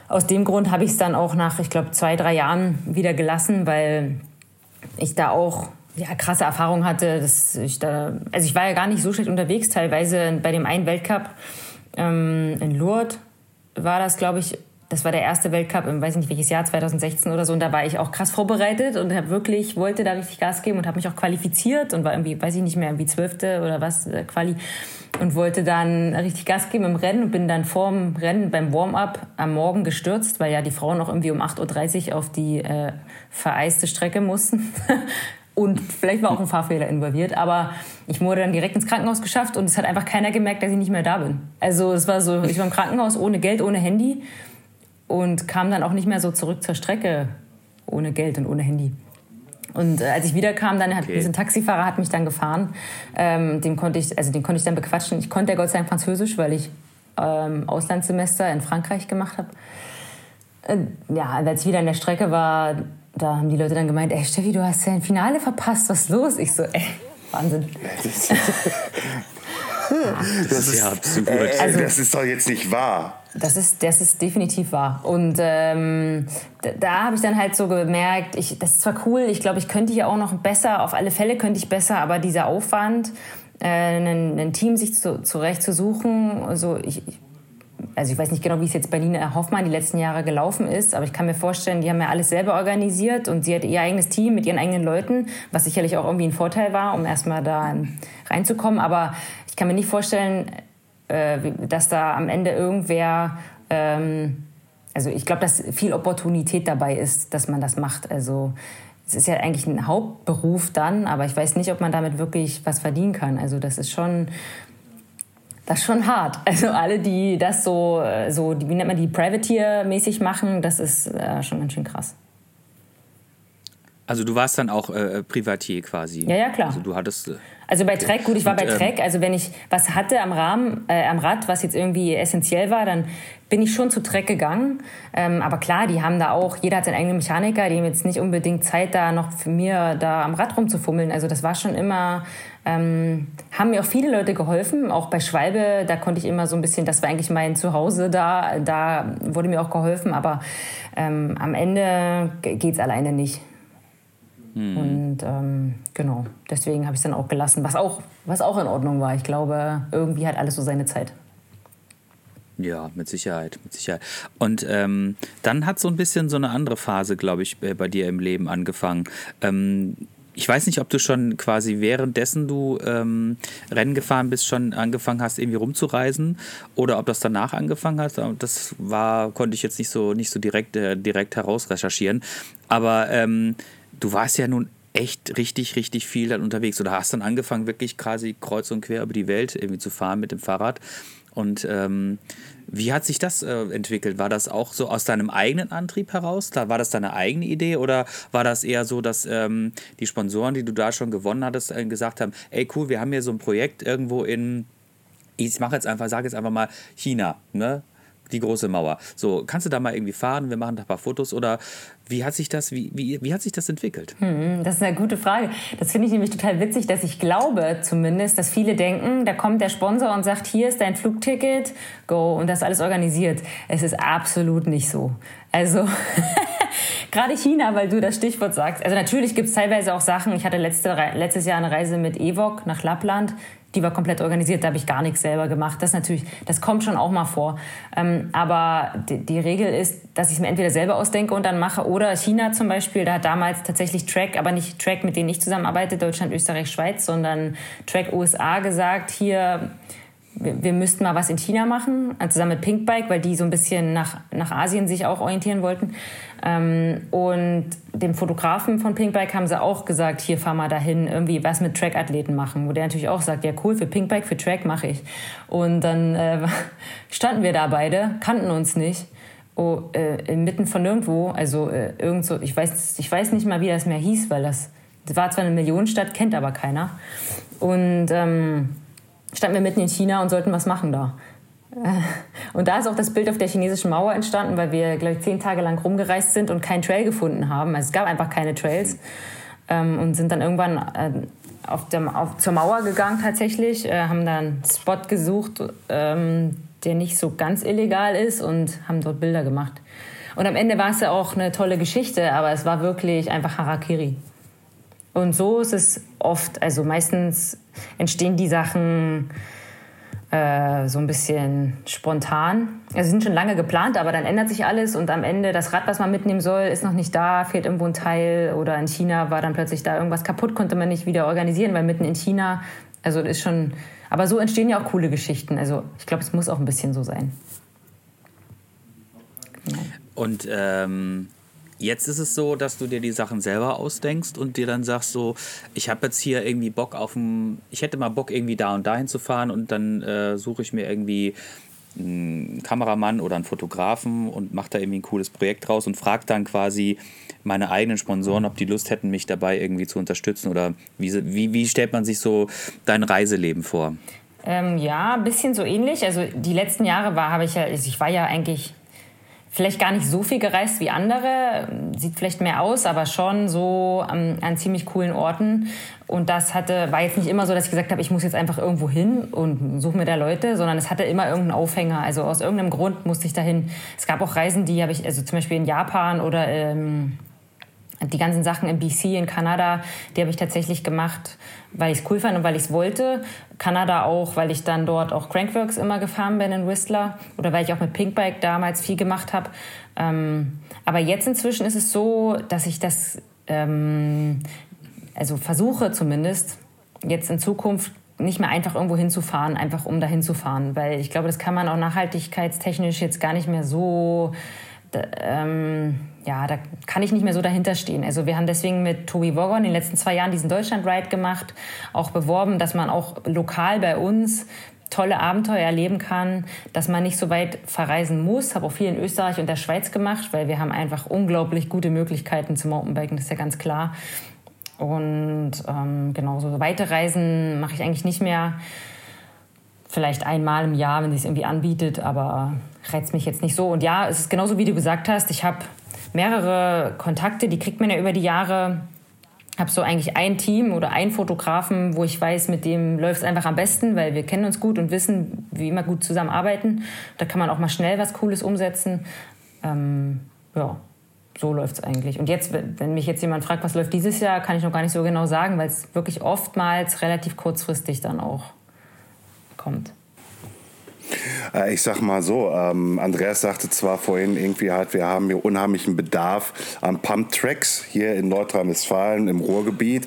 aus dem Grund habe ich es dann auch nach, ich glaube, zwei, drei Jahren wieder gelassen, weil ich da auch ja, krasse Erfahrungen hatte. Dass ich da, also ich war ja gar nicht so schlecht unterwegs, teilweise bei dem einen Weltcup ähm, in Lourdes war das, glaube ich, das war der erste Weltcup im weiß nicht welches Jahr 2016 oder so und da war ich auch krass vorbereitet und habe wirklich wollte da richtig Gas geben und habe mich auch qualifiziert und war irgendwie weiß ich nicht mehr irgendwie zwölfte oder was äh, Quali und wollte dann richtig Gas geben im Rennen und bin dann vorm Rennen beim Warm-up am Morgen gestürzt, weil ja die Frauen auch irgendwie um 8.30 Uhr auf die äh, vereiste Strecke mussten. Und vielleicht war auch ein Fahrfehler involviert, aber ich wurde dann direkt ins Krankenhaus geschafft und es hat einfach keiner gemerkt, dass ich nicht mehr da bin. Also es war so, ich war im Krankenhaus ohne Geld, ohne Handy und kam dann auch nicht mehr so zurück zur Strecke ohne Geld und ohne Handy. Und äh, als ich wiederkam, dann hat okay. ein Taxifahrer hat mich dann gefahren. Ähm, dem konnte ich, also den konnte ich dann bequatschen. Ich konnte ja Gott sei Dank Französisch, weil ich ähm, Auslandssemester in Frankreich gemacht habe. Äh, ja, als ich wieder an der Strecke war, da haben die Leute dann gemeint, ey Steffi, du hast ja ein Finale verpasst, was ist los? Ich so, ey, Wahnsinn. das, ist ja absolut. Äh, also, das ist doch jetzt nicht wahr. Das ist, das ist definitiv wahr. Und ähm, da, da habe ich dann halt so gemerkt, ich, das ist zwar cool, ich glaube, ich könnte hier auch noch besser, auf alle Fälle könnte ich besser, aber dieser Aufwand, äh, ein, ein Team sich zu, zurecht zu suchen, also ich, also ich weiß nicht genau, wie es jetzt bei Nina Hoffmann die letzten Jahre gelaufen ist, aber ich kann mir vorstellen, die haben ja alles selber organisiert und sie hatte ihr eigenes Team mit ihren eigenen Leuten, was sicherlich auch irgendwie ein Vorteil war, um erstmal da reinzukommen. Aber ich kann mir nicht vorstellen, äh, dass da am Ende irgendwer, ähm, also ich glaube, dass viel Opportunität dabei ist, dass man das macht. Also es ist ja eigentlich ein Hauptberuf dann, aber ich weiß nicht, ob man damit wirklich was verdienen kann. Also das ist schon, das ist schon hart. Also alle, die das so, äh, so wie nennt man die, Privateer-mäßig machen, das ist äh, schon ganz schön krass. Also du warst dann auch äh, Privatier quasi. Ja, ja, klar. Also du hattest. Also bei Trek, gut, ich war und, bei ähm, Trek. Also wenn ich was hatte am Rahmen, äh, am Rad, was jetzt irgendwie essentiell war, dann bin ich schon zu Trek gegangen. Ähm, aber klar, die haben da auch, jeder hat seinen eigenen Mechaniker, die haben jetzt nicht unbedingt Zeit, da noch für mir da am Rad rumzufummeln. Also das war schon immer, ähm, haben mir auch viele Leute geholfen. Auch bei Schwalbe, da konnte ich immer so ein bisschen, das war eigentlich mein Zuhause da, da wurde mir auch geholfen. Aber ähm, am Ende geht es alleine nicht. Mhm. Und ähm, genau, deswegen habe ich es dann auch gelassen, was auch, was auch in Ordnung war. Ich glaube, irgendwie hat alles so seine Zeit. Ja, mit Sicherheit, mit Sicherheit. Und ähm, dann hat so ein bisschen so eine andere Phase, glaube ich, bei dir im Leben angefangen. Ähm, ich weiß nicht, ob du schon quasi währenddessen du ähm, Rennen gefahren bist, schon angefangen hast, irgendwie rumzureisen oder ob das danach angefangen hat. Das war, konnte ich jetzt nicht so, nicht so direkt, äh, direkt herausrecherchieren. Aber ähm, du warst ja nun echt richtig, richtig viel dann unterwegs oder hast dann angefangen, wirklich quasi kreuz und quer über die Welt irgendwie zu fahren mit dem Fahrrad. Und ähm, wie hat sich das äh, entwickelt? War das auch so aus deinem eigenen Antrieb heraus? Da war das deine eigene Idee oder war das eher so, dass ähm, die Sponsoren, die du da schon gewonnen hattest, äh, gesagt haben, ey cool, wir haben hier so ein Projekt irgendwo in, ich mache jetzt einfach, sage jetzt einfach mal China, ne? Die große Mauer. So, kannst du da mal irgendwie fahren? Wir machen da ein paar Fotos oder wie hat sich das, wie, wie, wie hat sich das entwickelt? Hm, das ist eine gute Frage. Das finde ich nämlich total witzig, dass ich glaube zumindest, dass viele denken, da kommt der Sponsor und sagt, hier ist dein Flugticket, go und das alles organisiert. Es ist absolut nicht so. Also gerade China, weil du das Stichwort sagst. Also natürlich gibt es teilweise auch Sachen. Ich hatte letzte, letztes Jahr eine Reise mit Evok nach Lappland die war komplett organisiert, da habe ich gar nichts selber gemacht. Das natürlich, das kommt schon auch mal vor. Ähm, aber die, die, Regel ist, dass ich es mir entweder selber ausdenke und dann mache oder China zum Beispiel, da hat damals tatsächlich Track, aber nicht Track, mit denen ich zusammenarbeite, Deutschland, Österreich, Schweiz, sondern Track USA gesagt, hier, wir, müssten mal was in China machen, also zusammen mit Pinkbike, weil die so ein bisschen nach, nach Asien sich auch orientieren wollten. Ähm, und dem Fotografen von Pinkbike haben sie auch gesagt, hier fahr mal dahin, irgendwie was mit Track-Athleten machen. Wo der natürlich auch sagt, ja cool, für Pinkbike, für Track mache ich. Und dann äh, standen wir da beide, kannten uns nicht. Oh, äh, inmitten von nirgendwo, also äh, irgend so, ich weiß, ich weiß nicht mal, wie das mehr hieß, weil das, das war zwar eine Millionenstadt, kennt aber keiner. Und ähm, standen wir mitten in China und sollten was machen da. Und da ist auch das Bild auf der chinesischen Mauer entstanden, weil wir, glaube ich, zehn Tage lang rumgereist sind und keinen Trail gefunden haben. Also es gab einfach keine Trails ähm, und sind dann irgendwann äh, auf der, auf, zur Mauer gegangen tatsächlich, äh, haben dann einen Spot gesucht, ähm, der nicht so ganz illegal ist und haben dort Bilder gemacht. Und am Ende war es ja auch eine tolle Geschichte, aber es war wirklich einfach Harakiri. Und so ist es oft. Also meistens entstehen die Sachen äh, so ein bisschen spontan. Also sind schon lange geplant, aber dann ändert sich alles und am Ende das Rad, was man mitnehmen soll, ist noch nicht da, fehlt irgendwo ein Teil oder in China war dann plötzlich da irgendwas kaputt, konnte man nicht wieder organisieren, weil mitten in China, also ist schon, aber so entstehen ja auch coole Geschichten. Also ich glaube, es muss auch ein bisschen so sein. Und ähm Jetzt ist es so, dass du dir die Sachen selber ausdenkst und dir dann sagst so, ich habe jetzt hier irgendwie Bock auf ein, ich hätte mal Bock irgendwie da und dahin zu fahren und dann äh, suche ich mir irgendwie einen Kameramann oder einen Fotografen und mache da irgendwie ein cooles Projekt draus und frage dann quasi meine eigenen Sponsoren, ob die Lust hätten, mich dabei irgendwie zu unterstützen oder wie, wie, wie stellt man sich so dein Reiseleben vor? Ähm, ja, ein bisschen so ähnlich. Also die letzten Jahre war, habe ich ja, also ich war ja eigentlich vielleicht gar nicht so viel gereist wie andere, sieht vielleicht mehr aus, aber schon so an, an, ziemlich coolen Orten. Und das hatte, war jetzt nicht immer so, dass ich gesagt habe, ich muss jetzt einfach irgendwo hin und suche mir da Leute, sondern es hatte immer irgendeinen Aufhänger. Also aus irgendeinem Grund musste ich dahin. Es gab auch Reisen, die habe ich, also zum Beispiel in Japan oder ähm, die ganzen Sachen in BC, in Kanada, die habe ich tatsächlich gemacht, weil ich es cool fand und weil ich es wollte. Kanada auch, weil ich dann dort auch Crankworks immer gefahren bin in Whistler oder weil ich auch mit Pinkbike damals viel gemacht habe. Ähm, aber jetzt inzwischen ist es so, dass ich das, ähm, also versuche zumindest, jetzt in Zukunft nicht mehr einfach irgendwo hinzufahren, einfach um dahin zu fahren, weil ich glaube, das kann man auch nachhaltigkeitstechnisch jetzt gar nicht mehr so ähm, ja, da kann ich nicht mehr so dahinter stehen. Also wir haben deswegen mit Tobi Wogon in den letzten zwei Jahren diesen Deutschland-Ride gemacht, auch beworben, dass man auch lokal bei uns tolle Abenteuer erleben kann, dass man nicht so weit verreisen muss. Habe auch viel in Österreich und der Schweiz gemacht, weil wir haben einfach unglaublich gute Möglichkeiten zum Mountainbiken, das ist ja ganz klar. Und ähm, genau, so weite Reisen mache ich eigentlich nicht mehr. Vielleicht einmal im Jahr, wenn es sich irgendwie anbietet, aber reizt mich jetzt nicht so. Und ja, es ist genauso, wie du gesagt hast. Ich habe mehrere Kontakte, die kriegt man ja über die Jahre. Habe so eigentlich ein Team oder einen Fotografen, wo ich weiß, mit dem läuft es einfach am besten, weil wir kennen uns gut und wissen, wie immer gut zusammenarbeiten. Da kann man auch mal schnell was Cooles umsetzen. Ähm, ja, so läuft es eigentlich. Und jetzt, wenn mich jetzt jemand fragt, was läuft dieses Jahr, kann ich noch gar nicht so genau sagen, weil es wirklich oftmals relativ kurzfristig dann auch kommt. Äh, ich sag mal so, ähm, Andreas sagte zwar vorhin irgendwie halt, wir haben hier unheimlichen Bedarf an Pump-Tracks hier in Nordrhein-Westfalen im Ruhrgebiet,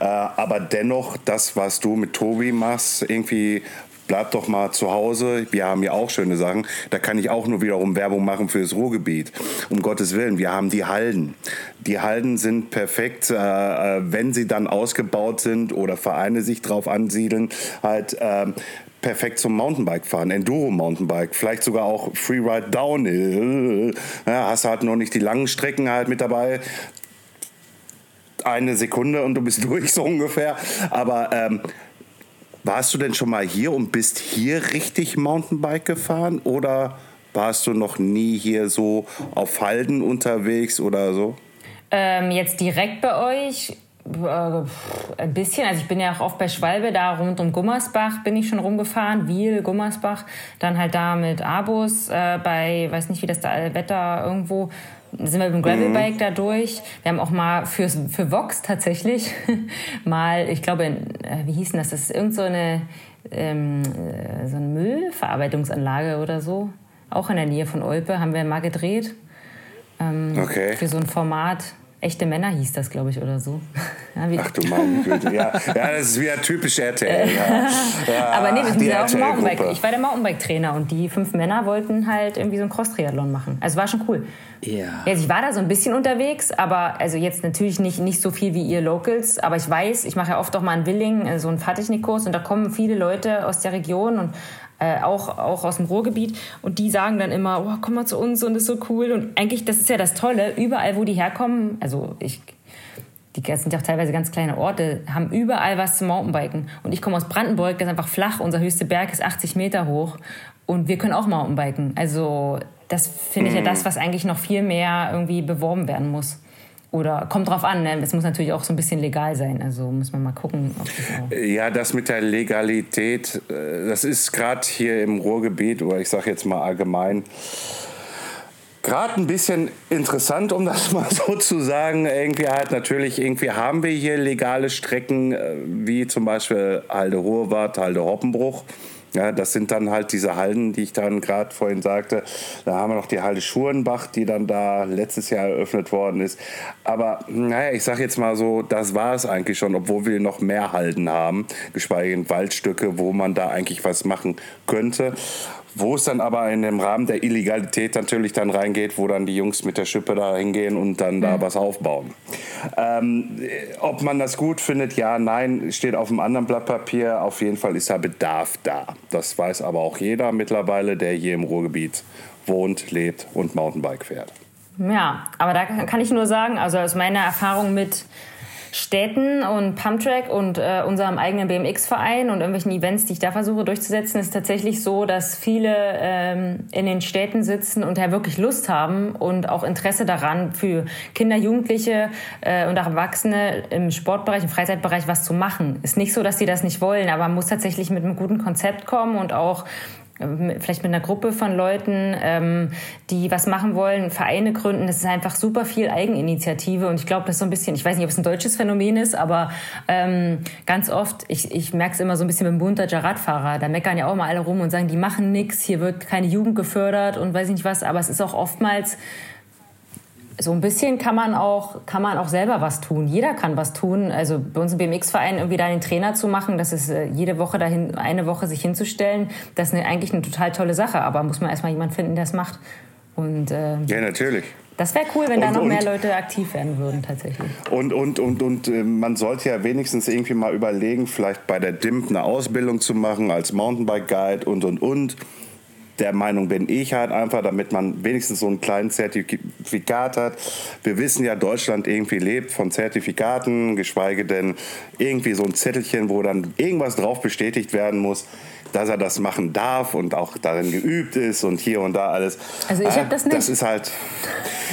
äh, aber dennoch das, was du mit Tobi machst, irgendwie bleib doch mal zu Hause. Wir haben ja auch schöne Sachen. Da kann ich auch nur wiederum Werbung machen für das Ruhrgebiet. Um Gottes Willen, wir haben die Halden. Die Halden sind perfekt, äh, äh wenn sie dann ausgebaut sind oder Vereine sich drauf ansiedeln, halt. Äh, perfekt zum Mountainbike fahren, Enduro Mountainbike, vielleicht sogar auch Freeride Downhill. Ja, hast halt noch nicht die langen Strecken halt mit dabei. Eine Sekunde und du bist durch so ungefähr. Aber ähm, warst du denn schon mal hier und bist hier richtig Mountainbike gefahren oder warst du noch nie hier so auf Halden unterwegs oder so? Ähm, jetzt direkt bei euch ein bisschen, also ich bin ja auch oft bei Schwalbe, da rund um Gummersbach bin ich schon rumgefahren, Wiel, Gummersbach, dann halt da mit Abus äh, bei, weiß nicht wie das da Wetter irgendwo, sind wir mit dem Gravelbike mhm. da durch. Wir haben auch mal für, für Vox tatsächlich mal, ich glaube, in, äh, wie hieß denn das, das ist irgend so eine, ähm, äh, so eine Müllverarbeitungsanlage oder so, auch in der Nähe von Olpe, haben wir mal gedreht. Ähm, okay. Für so ein Format. Echte Männer hieß das, glaube ich, oder so. Ja, Ach du meine Güte, ja. ja, das ist wieder typisch RTL. Ja. Ja, Aber nee, wir sind ja auch Mountainbike. Ich war der Mountainbike-Trainer und die fünf Männer wollten halt irgendwie so ein Cross-Triathlon machen. Also war schon cool. Ja. Also ich war da so ein bisschen unterwegs, aber also jetzt natürlich nicht, nicht so viel wie ihr Locals. Aber ich weiß, ich mache ja oft auch mal in Willing äh, so einen Fahrtechnikkurs und da kommen viele Leute aus der Region und äh, auch, auch aus dem Ruhrgebiet. Und die sagen dann immer, oh, komm mal zu uns und das ist so cool. Und eigentlich, das ist ja das Tolle, überall, wo die herkommen, also ich, die sind ja auch teilweise ganz kleine Orte, haben überall was zum Mountainbiken. Und ich komme aus Brandenburg, das ist einfach flach, unser höchster Berg ist 80 Meter hoch. Und wir können auch Mountainbiken. Also das finde ich ja das, was eigentlich noch viel mehr irgendwie beworben werden muss. Oder kommt drauf an, ne? es muss natürlich auch so ein bisschen legal sein. Also muss man mal gucken. Das ja, das mit der Legalität, äh, das ist gerade hier im Ruhrgebiet, oder ich sage jetzt mal allgemein, gerade ein bisschen interessant, um das mal so zu sagen. Irgendwie halt natürlich, irgendwie haben wir hier legale Strecken, äh, wie zum Beispiel Halde Ruhrwart, Halde Hoppenbruch. Ja, das sind dann halt diese Halden, die ich dann gerade vorhin sagte. Da haben wir noch die Halde Schurenbach, die dann da letztes Jahr eröffnet worden ist. Aber naja, ich sage jetzt mal so, das war es eigentlich schon, obwohl wir noch mehr Halden haben, geschweige denn Waldstücke, wo man da eigentlich was machen könnte. Wo es dann aber in dem Rahmen der Illegalität natürlich dann reingeht, wo dann die Jungs mit der Schippe da hingehen und dann da mhm. was aufbauen. Ähm, ob man das gut findet, ja, nein, steht auf einem anderen Blatt Papier. Auf jeden Fall ist da Bedarf da. Das weiß aber auch jeder mittlerweile, der hier im Ruhrgebiet wohnt, lebt und Mountainbike fährt. Ja, aber da kann ich nur sagen, also aus meiner Erfahrung mit Städten und Pumptrack und äh, unserem eigenen BMX-Verein und irgendwelchen Events, die ich da versuche durchzusetzen, ist tatsächlich so, dass viele ähm, in den Städten sitzen und ja wirklich Lust haben und auch Interesse daran, für Kinder, Jugendliche äh, und auch Erwachsene im Sportbereich, im Freizeitbereich was zu machen. Ist nicht so, dass sie das nicht wollen, aber man muss tatsächlich mit einem guten Konzept kommen und auch vielleicht mit einer Gruppe von Leuten, ähm, die was machen wollen, Vereine gründen. Das ist einfach super viel Eigeninitiative und ich glaube, das ist so ein bisschen, ich weiß nicht, ob es ein deutsches Phänomen ist, aber ähm, ganz oft, ich, ich merke es immer so ein bisschen mit dem bunter Radfahrer, da meckern ja auch mal alle rum und sagen, die machen nichts, hier wird keine Jugend gefördert und weiß ich nicht was, aber es ist auch oftmals so ein bisschen kann man auch kann man auch selber was tun. Jeder kann was tun. Also bei uns im BMX-Verein irgendwie da einen Trainer zu machen, das ist äh, jede Woche dahin eine Woche sich hinzustellen, das ist eine, eigentlich eine total tolle Sache. Aber muss man erstmal jemanden finden, der es macht. Und äh, ja, natürlich. Das wäre cool, wenn und, da noch und, mehr Leute aktiv werden würden, tatsächlich. Und, und, und, und äh, man sollte ja wenigstens irgendwie mal überlegen, vielleicht bei der DIMP eine Ausbildung zu machen als Mountainbike-Guide und, und, und der Meinung bin ich halt einfach, damit man wenigstens so ein kleines Zertifikat hat. Wir wissen ja, Deutschland irgendwie lebt von Zertifikaten, geschweige denn irgendwie so ein Zettelchen, wo dann irgendwas drauf bestätigt werden muss dass er das machen darf und auch darin geübt ist und hier und da alles. Also ich habe das nicht. Das ist halt.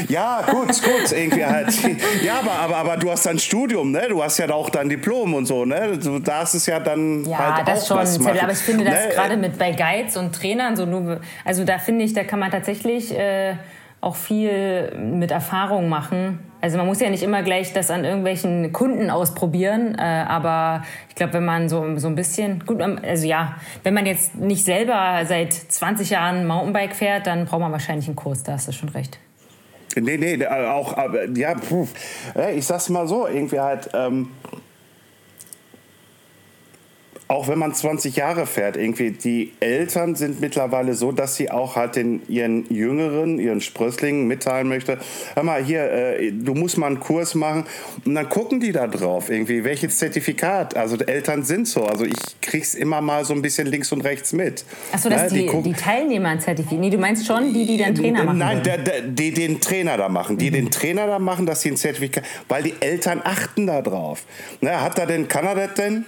Ja, gut, gut, irgendwie halt. Ja, aber, aber, aber du hast dein Studium, ne? Du hast ja auch dein Diplom und so, ne? Du darfst es ja dann ja, halt das auch schon. machen. Aber ich finde das ne? gerade mit bei Guides und Trainern so nur, also da finde ich, da kann man tatsächlich äh, auch viel mit Erfahrung machen also man muss ja nicht immer gleich das an irgendwelchen Kunden ausprobieren, äh, aber ich glaube, wenn man so, so ein bisschen, gut, ähm, also ja, wenn man jetzt nicht selber seit 20 Jahren Mountainbike fährt, dann braucht man wahrscheinlich einen Kurs, da hast du schon recht. Nee, nee, auch, ja, ich sag's mal so, irgendwie halt, ähm, auch wenn man 20 Jahre fährt, irgendwie die Eltern sind mittlerweile so, dass sie auch halt den, ihren Jüngeren, ihren Sprösslingen mitteilen möchte, hör mal hier, äh, du musst mal einen Kurs machen und dann gucken die da drauf irgendwie, welches Zertifikat, also Eltern sind so, also ich krieg's immer mal so ein bisschen links und rechts mit. Achso, dass ja, die, die, die Teilnehmer ein Zertifikat, nee, du meinst schon die, die den Trainer machen Nein, der, der, die den Trainer da machen, die mhm. den Trainer da machen, dass sie ein Zertifikat, weil die Eltern achten da drauf. Na, hat er denn, kann er das denn?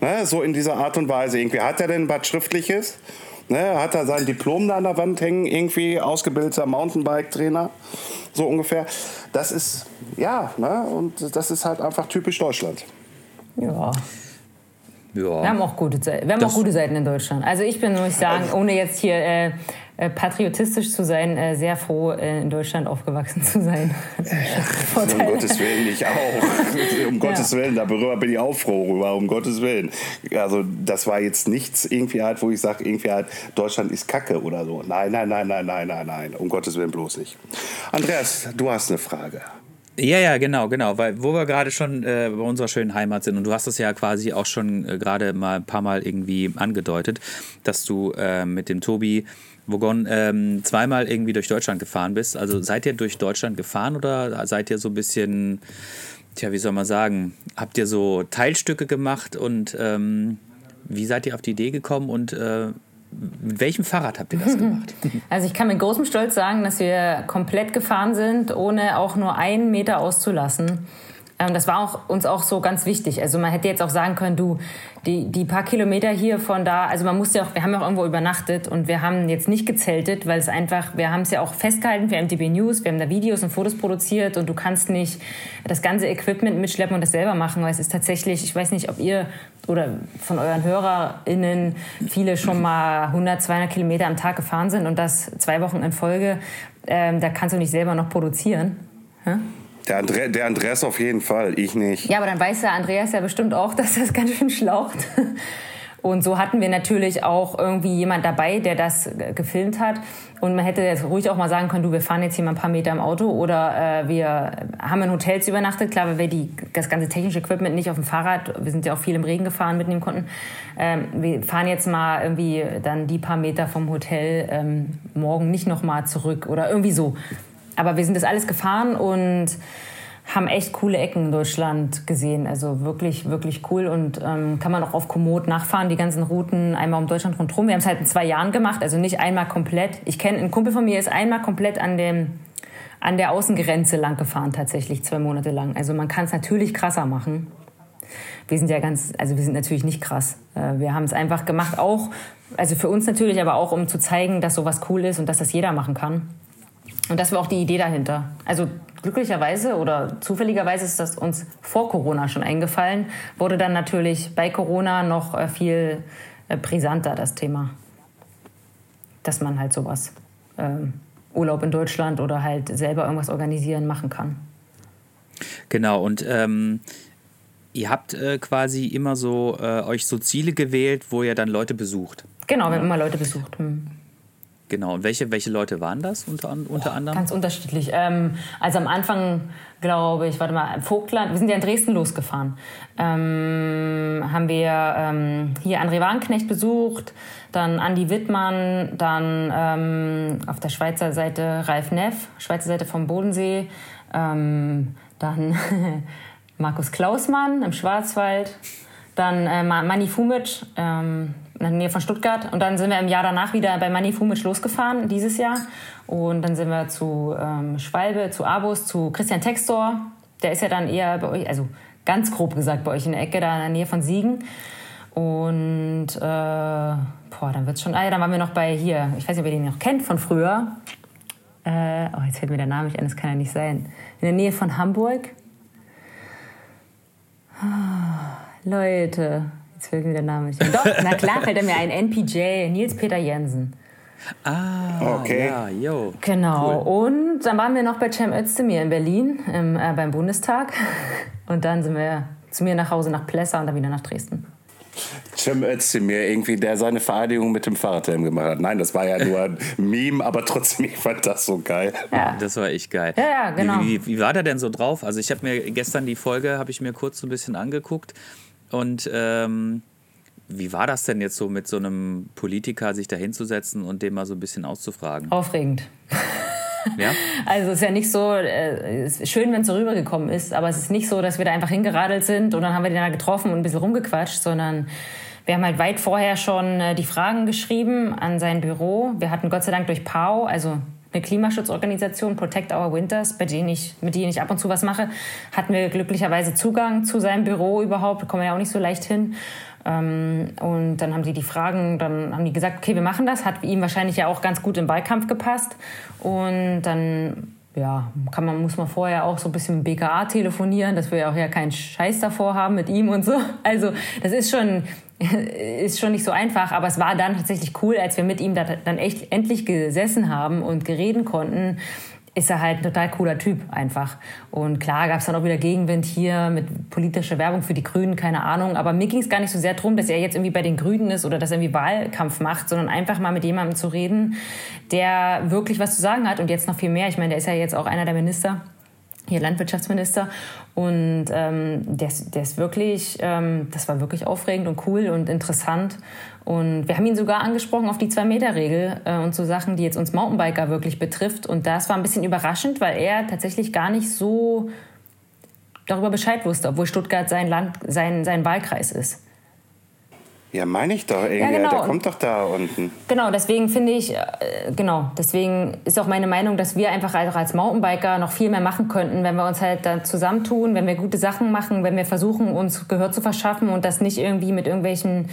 Ne, so in dieser Art und Weise. Irgendwie hat er denn was Schriftliches? Ne, hat er sein Diplom da an der Wand hängen, irgendwie ausgebildeter Mountainbike-Trainer, so ungefähr. Das ist, ja, ne, und das ist halt einfach typisch Deutschland. Ja. Ja. Wir haben auch gute, Seiten. wir haben Das- auch gute Seiten in Deutschland. Also ich bin, muss ich sagen, ohne jetzt hier äh, äh, patriotistisch zu sein, äh, sehr froh, äh, in Deutschland aufgewachsen zu sein. Um Gottes Willen, ich auch. um Gottes Willen, darüber bin ich auch froh rüber, um Gottes Willen. Also das war jetzt nichts irgendwie halt, wo ich sage, irgendwie halt, Deutschland ist Kacke oder so. Nein, nein, nein, nein, nein, nein, nein, um Gottes Willen bloß nicht. Andreas, du hast eine Frage. Ja, ja, genau, genau, weil wo wir gerade schon äh, bei unserer schönen Heimat sind und du hast es ja quasi auch schon äh, gerade mal ein paar Mal irgendwie angedeutet, dass du äh, mit dem Tobi Vogon ähm, zweimal irgendwie durch Deutschland gefahren bist. Also seid ihr durch Deutschland gefahren oder seid ihr so ein bisschen, tja, wie soll man sagen, habt ihr so Teilstücke gemacht und ähm, wie seid ihr auf die Idee gekommen und äh, mit welchem Fahrrad habt ihr das gemacht? Also ich kann mit großem Stolz sagen, dass wir komplett gefahren sind, ohne auch nur einen Meter auszulassen. Ähm, Das war auch, uns auch so ganz wichtig. Also man hätte jetzt auch sagen können, du, die, die paar Kilometer hier von da, also man muss ja auch, wir haben ja auch irgendwo übernachtet und wir haben jetzt nicht gezeltet, weil es einfach, wir haben es ja auch festgehalten für MTB News, wir haben da Videos und Fotos produziert und du kannst nicht das ganze Equipment mitschleppen und das selber machen, weil es ist tatsächlich, ich weiß nicht, ob ihr oder von euren HörerInnen viele schon mal 100, 200 Kilometer am Tag gefahren sind und das zwei Wochen in Folge, ähm, da kannst du nicht selber noch produzieren. Hä? Der, Andre, der Andreas auf jeden Fall, ich nicht. Ja, aber dann weiß der Andreas ja bestimmt auch, dass das ganz schön schlaucht. Und so hatten wir natürlich auch irgendwie jemand dabei, der das gefilmt hat. Und man hätte jetzt ruhig auch mal sagen können, du, wir fahren jetzt hier mal ein paar Meter im Auto oder äh, wir haben in Hotels übernachtet. Klar, weil wir die, das ganze technische Equipment nicht auf dem Fahrrad, wir sind ja auch viel im Regen gefahren, mitnehmen konnten. Ähm, wir fahren jetzt mal irgendwie dann die paar Meter vom Hotel ähm, morgen nicht nochmal zurück oder irgendwie so. Aber wir sind das alles gefahren und haben echt coole Ecken in Deutschland gesehen. Also wirklich, wirklich cool. Und ähm, kann man auch auf Komoot nachfahren, die ganzen Routen einmal um Deutschland rundherum. Wir haben es halt in zwei Jahren gemacht, also nicht einmal komplett. Ich kenne, ein Kumpel von mir ist einmal komplett an dem an der Außengrenze lang gefahren, tatsächlich zwei Monate lang. Also man kann es natürlich krasser machen. Wir sind ja ganz, also wir sind natürlich nicht krass. Äh, Wir haben es einfach gemacht, auch, also für uns natürlich, aber auch um zu zeigen, dass sowas cool ist und dass das jeder machen kann. Und das war auch die Idee dahinter. Also glücklicherweise oder zufälligerweise ist das uns vor Corona schon eingefallen, wurde dann natürlich bei Corona noch äh, viel äh, brisanter, das Thema. Dass man halt sowas, ähm, Urlaub in Deutschland oder halt selber irgendwas organisieren, machen kann. Genau, und ähm, ihr habt äh, quasi immer so äh, euch so Ziele gewählt, wo ihr dann Leute besucht. Genau, wir haben immer Leute besucht. Hm. Genau, und welche, welche Leute waren das unter, unter anderem? Ganz unterschiedlich. Ähm, also am Anfang, glaube ich, warte mal, Vogtland, wir sind ja in Dresden losgefahren, ähm, haben wir ähm, hier André Wagenknecht besucht, dann Andi Wittmann, dann ähm, auf der Schweizer Seite Ralf Neff, Schweizer Seite vom Bodensee, ähm, dann Markus Klausmann im Schwarzwald, dann äh, Ma- Manni Fumic ähm, in der Nähe von Stuttgart. Und dann sind wir im Jahr danach wieder bei Manni Fumic losgefahren, dieses Jahr. Und dann sind wir zu ähm, Schwalbe, zu Abus, zu Christian Textor. Der ist ja dann eher bei euch, also ganz grob gesagt bei euch in der Ecke, da in der Nähe von Siegen. Und äh, boah, dann wird's schon. Ah ja, dann waren wir noch bei hier, ich weiß nicht, ob ihr den noch kennt von früher. Äh, oh, jetzt fällt mir der Name nicht ein, das kann ja nicht sein. In der Nähe von Hamburg. Ah, Leute, jetzt fällt mir der Name nicht ein. Doch, na klar fällt er mir ein. NPJ, Nils Peter Jensen. Ah, Okay. ja, yo. Genau. Und dann waren wir noch bei Cem Özdemir in Berlin im, äh, beim Bundestag. Und dann sind wir zu mir nach Hause nach Plessa und dann wieder nach Dresden. Cem Özdemir, irgendwie, der seine Vereidigung mit dem Fahrradhelm gemacht hat. Nein, das war ja nur ein Meme, aber trotzdem, ich fand das so geil. Ja. Das war echt geil. Ja, ja, genau. Wie, wie, wie war der denn so drauf? Also ich habe mir gestern die Folge, habe ich mir kurz so ein bisschen angeguckt und ähm, wie war das denn jetzt so mit so einem Politiker, sich da hinzusetzen und den mal so ein bisschen auszufragen? Aufregend. Ja? Also es ist ja nicht so, äh, es ist schön, wenn es so rübergekommen ist, aber es ist nicht so, dass wir da einfach hingeradelt sind und dann haben wir den da getroffen und ein bisschen rumgequatscht, sondern wir haben halt weit vorher schon äh, die Fragen geschrieben an sein Büro. Wir hatten Gott sei Dank durch Pau, also eine Klimaschutzorganisation, Protect Our Winters, bei denen ich, mit denen ich ab und zu was mache, hatten wir glücklicherweise Zugang zu seinem Büro überhaupt, da kommen wir ja auch nicht so leicht hin. Ähm, und dann haben sie die Fragen, dann haben die gesagt, okay, wir machen das, hat ihm wahrscheinlich ja auch ganz gut im Wahlkampf gepasst. Und dann ja, kann man, muss man vorher auch so ein bisschen mit BKA telefonieren, dass wir ja auch ja keinen Scheiß davor haben mit ihm und so. Also das ist schon, ist schon nicht so einfach, aber es war dann tatsächlich cool, als wir mit ihm da dann echt endlich gesessen haben und gereden konnten ist er halt ein total cooler Typ einfach. Und klar gab es dann auch wieder Gegenwind hier mit politischer Werbung für die Grünen, keine Ahnung. Aber mir ging es gar nicht so sehr darum, dass er jetzt irgendwie bei den Grünen ist oder dass er irgendwie Wahlkampf macht, sondern einfach mal mit jemandem zu reden, der wirklich was zu sagen hat und jetzt noch viel mehr. Ich meine, der ist ja jetzt auch einer der Minister hier Landwirtschaftsminister. Und ähm, der, der ist wirklich, ähm, das war wirklich aufregend und cool und interessant. Und wir haben ihn sogar angesprochen auf die Zwei-Meter-Regel äh, und so Sachen, die jetzt uns Mountainbiker wirklich betrifft. Und das war ein bisschen überraschend, weil er tatsächlich gar nicht so darüber Bescheid wusste, obwohl Stuttgart sein Land, sein, sein Wahlkreis ist. Ja, meine ich doch irgendwie. Ja, genau. Der kommt doch da unten. Genau, deswegen finde ich, äh, genau, deswegen ist auch meine Meinung, dass wir einfach auch als Mountainbiker noch viel mehr machen könnten, wenn wir uns halt dann zusammentun, wenn wir gute Sachen machen, wenn wir versuchen, uns Gehör zu verschaffen und das nicht irgendwie mit irgendwelchen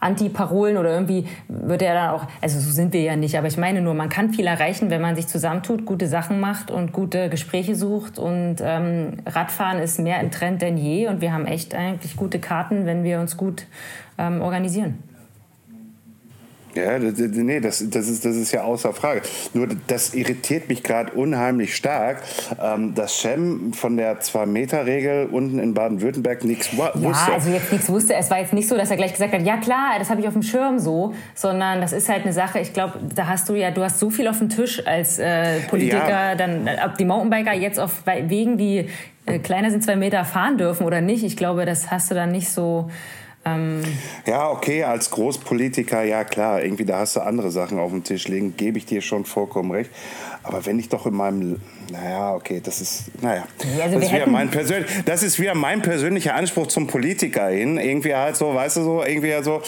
Anti-Parolen oder irgendwie wird er dann auch, also so sind wir ja nicht, aber ich meine nur, man kann viel erreichen, wenn man sich zusammentut, gute Sachen macht und gute Gespräche sucht und ähm, Radfahren ist mehr im Trend denn je und wir haben echt eigentlich gute Karten, wenn wir uns gut ähm, organisieren. Ja, das, nee, das, das, ist, das ist ja außer Frage. Nur das irritiert mich gerade unheimlich stark, ähm, dass Cem von der Zwei-Meter-Regel unten in Baden-Württemberg nichts wusste. Ja, also jetzt nichts wusste. Es war jetzt nicht so, dass er gleich gesagt hat, ja klar, das habe ich auf dem Schirm so, sondern das ist halt eine Sache, ich glaube, da hast du ja, du hast so viel auf dem Tisch als äh, Politiker, ja. dann, ob die Mountainbiker jetzt auf Wegen, die äh, kleiner sind zwei Meter fahren dürfen oder nicht, ich glaube, das hast du dann nicht so ähm ja, okay, als Großpolitiker, ja klar, irgendwie da hast du andere Sachen auf dem Tisch liegen, gebe ich dir schon vollkommen recht. Aber wenn ich doch in meinem, naja, okay, das ist, naja, also das, ist wieder mein persönlich, das ist wieder mein persönlicher Anspruch zum Politiker hin. Irgendwie halt so, weißt du so, irgendwie halt so,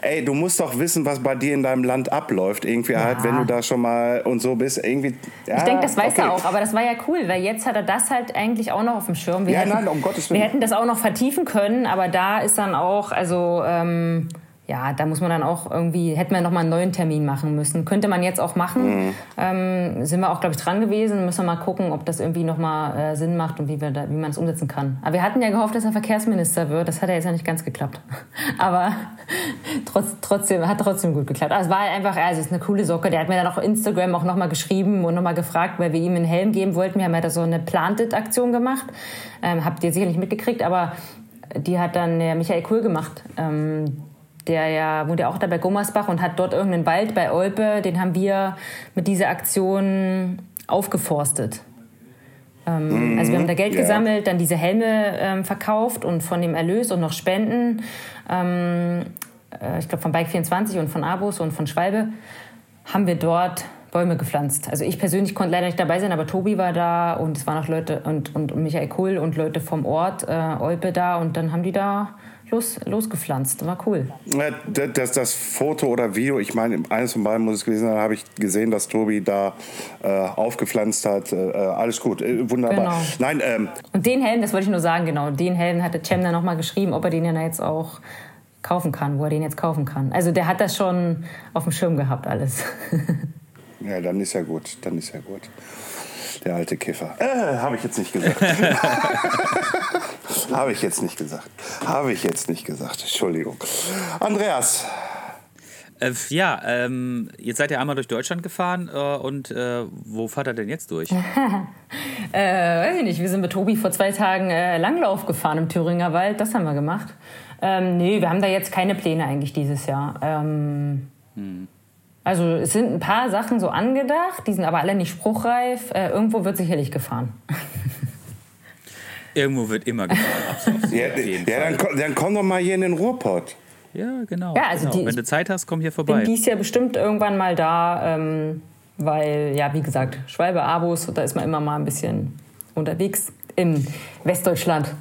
ey, du musst doch wissen, was bei dir in deinem Land abläuft. Irgendwie ja. halt, wenn du da schon mal und so bist, irgendwie. Ja, ich denke, das weiß okay. er auch, aber das war ja cool, weil jetzt hat er das halt eigentlich auch noch auf dem Schirm. Wir ja, hätten, nein, um Gottes Willen. Wir hätten das auch noch vertiefen können, aber da ist dann auch, also, ähm, ja, da muss man dann auch irgendwie, hätten wir nochmal einen neuen Termin machen müssen. Könnte man jetzt auch machen. Mhm. Ähm, sind wir auch, glaube ich, dran gewesen. Müssen wir mal gucken, ob das irgendwie nochmal äh, Sinn macht und wie, wir da, wie man es umsetzen kann. Aber wir hatten ja gehofft, dass er Verkehrsminister wird. Das hat ja jetzt ja nicht ganz geklappt. Aber trotz, trotzdem, hat trotzdem gut geklappt. Aber es war einfach, also es ist eine coole Socke. Der hat mir dann auf Instagram auch nochmal geschrieben und nochmal gefragt, weil wir ihm einen Helm geben wollten. Wir haben ja da so eine Planted-Aktion gemacht. Ähm, habt ihr sicher nicht mitgekriegt, aber die hat dann der Michael Kuhl gemacht. Ähm, der ja wohnt ja auch da bei Gummersbach und hat dort irgendeinen Wald bei Olpe, den haben wir mit dieser Aktion aufgeforstet. Ähm, mhm, also wir haben da Geld ja. gesammelt, dann diese Helme ähm, verkauft und von dem Erlös und noch Spenden, ähm, äh, ich glaube von Bike24 und von Abus und von Schwalbe, haben wir dort Bäume gepflanzt. Also ich persönlich konnte leider nicht dabei sein, aber Tobi war da und es waren auch Leute und, und, und Michael Kohl und Leute vom Ort äh, Olpe da und dann haben die da los, losgepflanzt. War cool. Das, das Foto oder Video, ich meine, eines von beiden muss es gewesen sein, habe ich gesehen, dass Tobi da äh, aufgepflanzt hat. Äh, alles gut, äh, wunderbar. Genau. Nein, ähm, Und den Helm, das wollte ich nur sagen, genau, den Helm hatte Cem dann nochmal geschrieben, ob er den ja jetzt auch kaufen kann, wo er den jetzt kaufen kann. Also der hat das schon auf dem Schirm gehabt, alles. ja, dann ist ja gut, dann ist ja gut. Der alte Kiffer. Äh, habe ich jetzt nicht gesagt. habe ich jetzt nicht gesagt. Habe ich jetzt nicht gesagt. Entschuldigung. Andreas. Äh, ja, ähm, jetzt seid ihr einmal durch Deutschland gefahren äh, und äh, wo fahrt ihr denn jetzt durch? Äh, weiß ich nicht. Wir sind mit Tobi vor zwei Tagen äh, Langlauf gefahren im Thüringer Wald. Das haben wir gemacht. Ähm, nee, wir haben da jetzt keine Pläne eigentlich dieses Jahr. Ähm, hm. Also es sind ein paar Sachen so angedacht, die sind aber alle nicht spruchreif. Äh, irgendwo wird sicherlich gefahren. Irgendwo wird immer gefahren. ja, ja dann, dann komm doch mal hier in den Ruhrpott. Ja, genau. Ja, also genau. Die, Wenn du Zeit hast, komm hier vorbei. Bin dies Jahr bestimmt irgendwann mal da, ähm, weil, ja, wie gesagt, Schwalbe, Abos, da ist man immer mal ein bisschen unterwegs im Westdeutschland.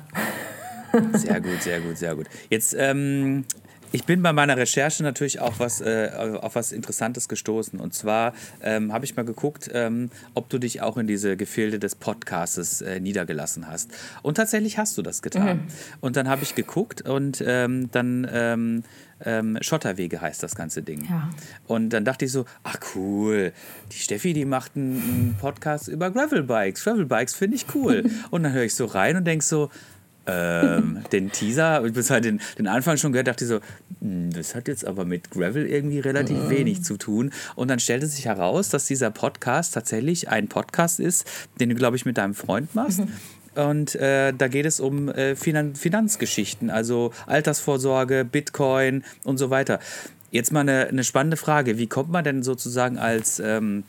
Sehr gut, sehr gut, sehr gut. Jetzt ähm, Ich bin bei meiner Recherche natürlich auch was, äh, auf was Interessantes gestoßen. Und zwar ähm, habe ich mal geguckt, ähm, ob du dich auch in diese Gefilde des Podcasts äh, niedergelassen hast. Und tatsächlich hast du das getan. Mhm. Und dann habe ich geguckt und ähm, dann ähm, ähm, Schotterwege heißt das ganze Ding. Ja. Und dann dachte ich so, ach cool, die Steffi, die macht einen, Podcast über Gravelbikes. Gravelbikes finde ich cool. und dann höre ich so rein und denke so, ähm, den Teaser, bis halt den, den Anfang schon gehört, dachte ich so, hm, das hat jetzt aber mit Gravel irgendwie relativ mhm. wenig zu tun. Und dann stellte sich heraus, dass dieser Podcast tatsächlich ein Podcast ist, den du, glaube ich, mit deinem Freund machst. Mhm. Und äh, da geht es um äh, Finan Finanzgeschichten, also Altersvorsorge, Bitcoin und so weiter. Jetzt mal eine, eine spannende Frage. Wie kommt man denn sozusagen als ähm,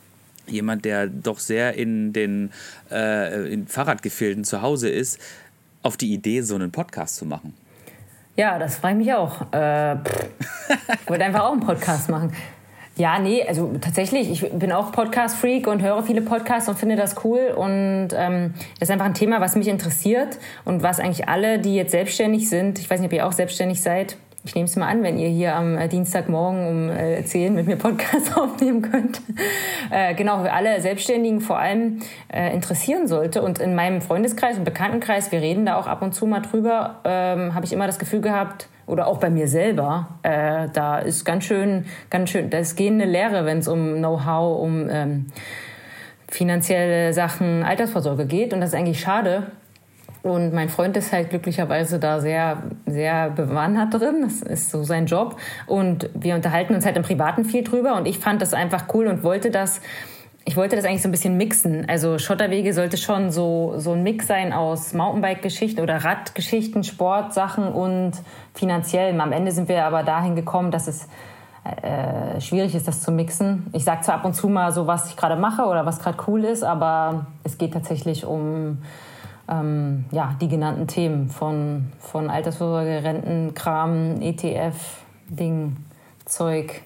jemand, der doch sehr in den äh, in Fahrradgefilden zu Hause ist, auf die Idee, so einen Podcast zu machen? Ja, das freue ich mich auch. Äh, ich wollte einfach auch einen Podcast machen. Ja, nee, also tatsächlich, ich bin auch Podcast-Freak und höre viele Podcasts und finde das cool. Und ähm, das ist einfach ein Thema, was mich interessiert und was eigentlich alle, die jetzt selbstständig sind, ich weiß nicht, ob ihr auch selbstständig seid, ich nehme es mal an, wenn ihr hier am äh, Dienstagmorgen um äh, 10 mit mir Podcast aufnehmen könnt. Äh, genau, für alle Selbstständigen vor allem äh, interessieren sollte. Und in meinem Freundeskreis und Bekanntenkreis, wir reden da auch ab und zu mal drüber, ähm, habe ich immer das Gefühl gehabt, oder auch bei mir selber, äh, da ist ganz schön, ganz schön, da ist gehende Lehre, wenn es um Know-how, um ähm, finanzielle Sachen, Altersvorsorge geht. Und das ist eigentlich schade, und mein Freund ist halt glücklicherweise da sehr, sehr bewandert drin. Das ist so sein Job. Und wir unterhalten uns halt im Privaten viel drüber. Und ich fand das einfach cool und wollte das, ich wollte das eigentlich so ein bisschen mixen. Also Schotterwege sollte schon so, so ein Mix sein aus Mountainbike-Geschichten oder Radgeschichten, Sportsachen und finanziell. Am Ende sind wir aber dahin gekommen, dass es äh, schwierig ist, das zu mixen. Ich sage zwar ab und zu mal so, was ich gerade mache oder was gerade cool ist, aber es geht tatsächlich um ähm, ja, die genannten Themen von, von Altersvorsorge, Rentenkram, ETF, Ding, Zeug.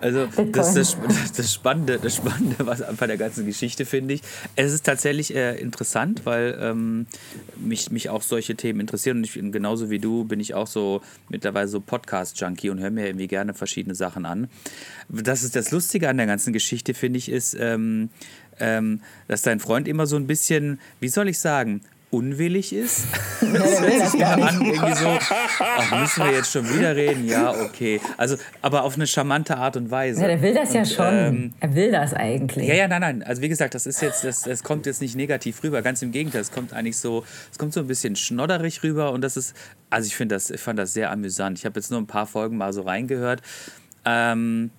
Also das, das, das, Spannende, das Spannende was bei der ganzen Geschichte finde ich. Es ist tatsächlich äh, interessant, weil ähm, mich, mich auch solche Themen interessieren und ich, genauso wie du bin ich auch so mittlerweile so Podcast-Junkie und höre mir irgendwie gerne verschiedene Sachen an. Das ist das Lustige an der ganzen Geschichte, finde ich, ist, ähm, ähm, dass dein Freund immer so ein bisschen, wie soll ich sagen, unwillig ist. Das hört sich immer an, irgendwie so, ach, müssen wir jetzt schon wieder reden? Ja, okay. Also, aber auf eine charmante Art und Weise. Ja, der will das und, ja schon. Ähm, er will das eigentlich. Ja, ja, nein, nein. Also wie gesagt, das ist jetzt, das, das kommt jetzt nicht negativ rüber. Ganz im Gegenteil, es kommt eigentlich so, es kommt so ein bisschen schnodderig rüber und das ist, also ich finde das, ich fand das sehr amüsant. Ich habe jetzt nur ein paar Folgen mal so reingehört. Ähm,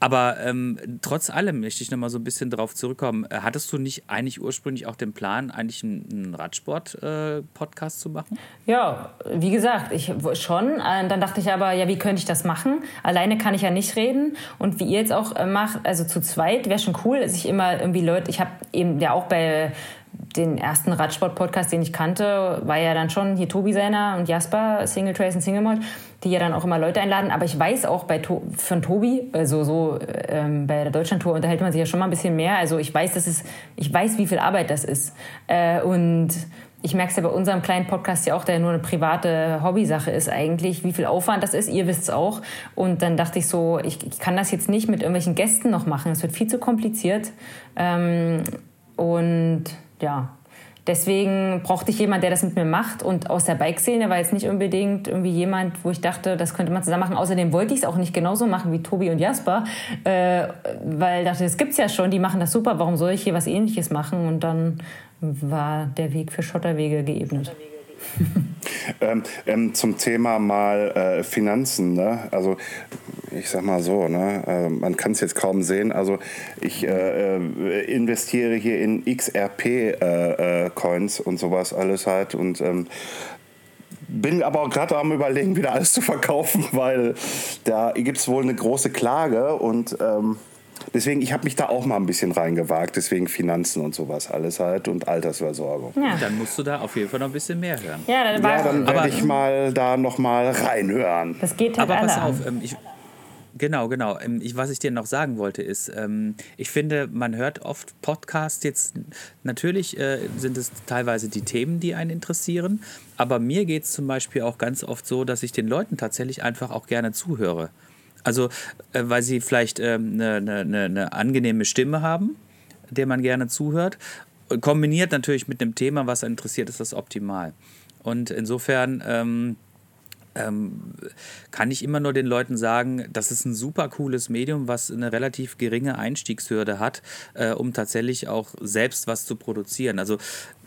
aber ähm, trotz allem möchte ich nochmal so ein bisschen drauf zurückkommen. Äh, hattest du nicht eigentlich ursprünglich auch den Plan, eigentlich einen, Radsport-Podcast äh, zu machen? Ja, wie gesagt, ich schon. Äh, dann dachte ich aber, ja, wie könnte ich das machen? Alleine kann ich ja nicht reden. Und wie ihr jetzt auch äh, macht, also zu zweit, wäre schon cool, dass ich immer irgendwie Leute, ich habe eben ja auch bei den ersten Radsport-Podcast, den ich kannte, war ja dann schon hier Tobi Seiner und Jasper, Single Trace und Single Mod, die ja dann auch immer Leute einladen. Aber ich weiß auch bei to von Tobi, also so ähm, bei der Deutschlandtour unterhält man sich ja schon mal ein bisschen mehr. Also ich weiß, dass es, ich weiß, wie viel Arbeit das ist. Äh, und ich merke es ja bei unserem kleinen Podcast ja auch, der nur eine private Hobbysache ist eigentlich, wie viel Aufwand das ist. Ihr wisst es auch. Und dann dachte ich so, ich, ich, kann das jetzt nicht mit irgendwelchen Gästen noch machen. Es wird viel zu kompliziert. Ähm, und ja, deswegen brauchte ich jemanden, der das mit mir macht. Und aus der Bike-Szene war jetzt nicht unbedingt irgendwie jemand, wo ich dachte, das könnte man zusammen machen. Außerdem wollte ich es auch nicht genauso machen wie Tobi und Jasper, äh, weil ich dachte, das gibt es ja schon, die machen das super, warum soll ich hier was ähnliches machen? Und dann war der Weg für Schotterwege geebnet. ähm, ähm, zum Thema mal äh, Finanzen. Ne? Also ich sag mal so, ne? Äh, man kann es jetzt kaum sehen. Also ich äh, äh investiere hier in XRP-Coins äh, äh, und sowas alles halt und ähm, bin aber gerade am überlegen, wieder alles zu verkaufen, weil da gibt es wohl eine große Klage und ähm, deswegen, ich habe mich da auch mal ein bisschen reingewagt, deswegen Finanzen und sowas alles halt und Altersversorgung. Ja. Dann musst du da auf jeden Fall noch ein bisschen mehr hören. Ja, dann, ja, dann werde ich mal da noch mal reinhören. Das geht halt Aber pass auf, ähm, ich, Genau, genau. Ähm, ich, was ich dir noch sagen wollte, ist, ähm, ich finde, man hört oft Podcasts jetzt, natürlich äh, sind es teilweise die Themen, die einen interessieren, aber mir geht es zum Beispiel auch ganz oft so, dass ich den Leuten tatsächlich einfach auch gerne zuhöre. Also, äh, weil sie vielleicht eine ähm, ne, ne, ne, ne angenehme Stimme haben, der man gerne zuhört. Kombiniert natürlich mit einem Thema, was interessiert, ist das optimal. Und insofern ähm, ähm, kann ich immer nur den Leuten sagen, das ist ein super cooles Medium, was eine relativ geringe Einstiegshürde hat, äh, um tatsächlich auch selbst was zu produzieren. Also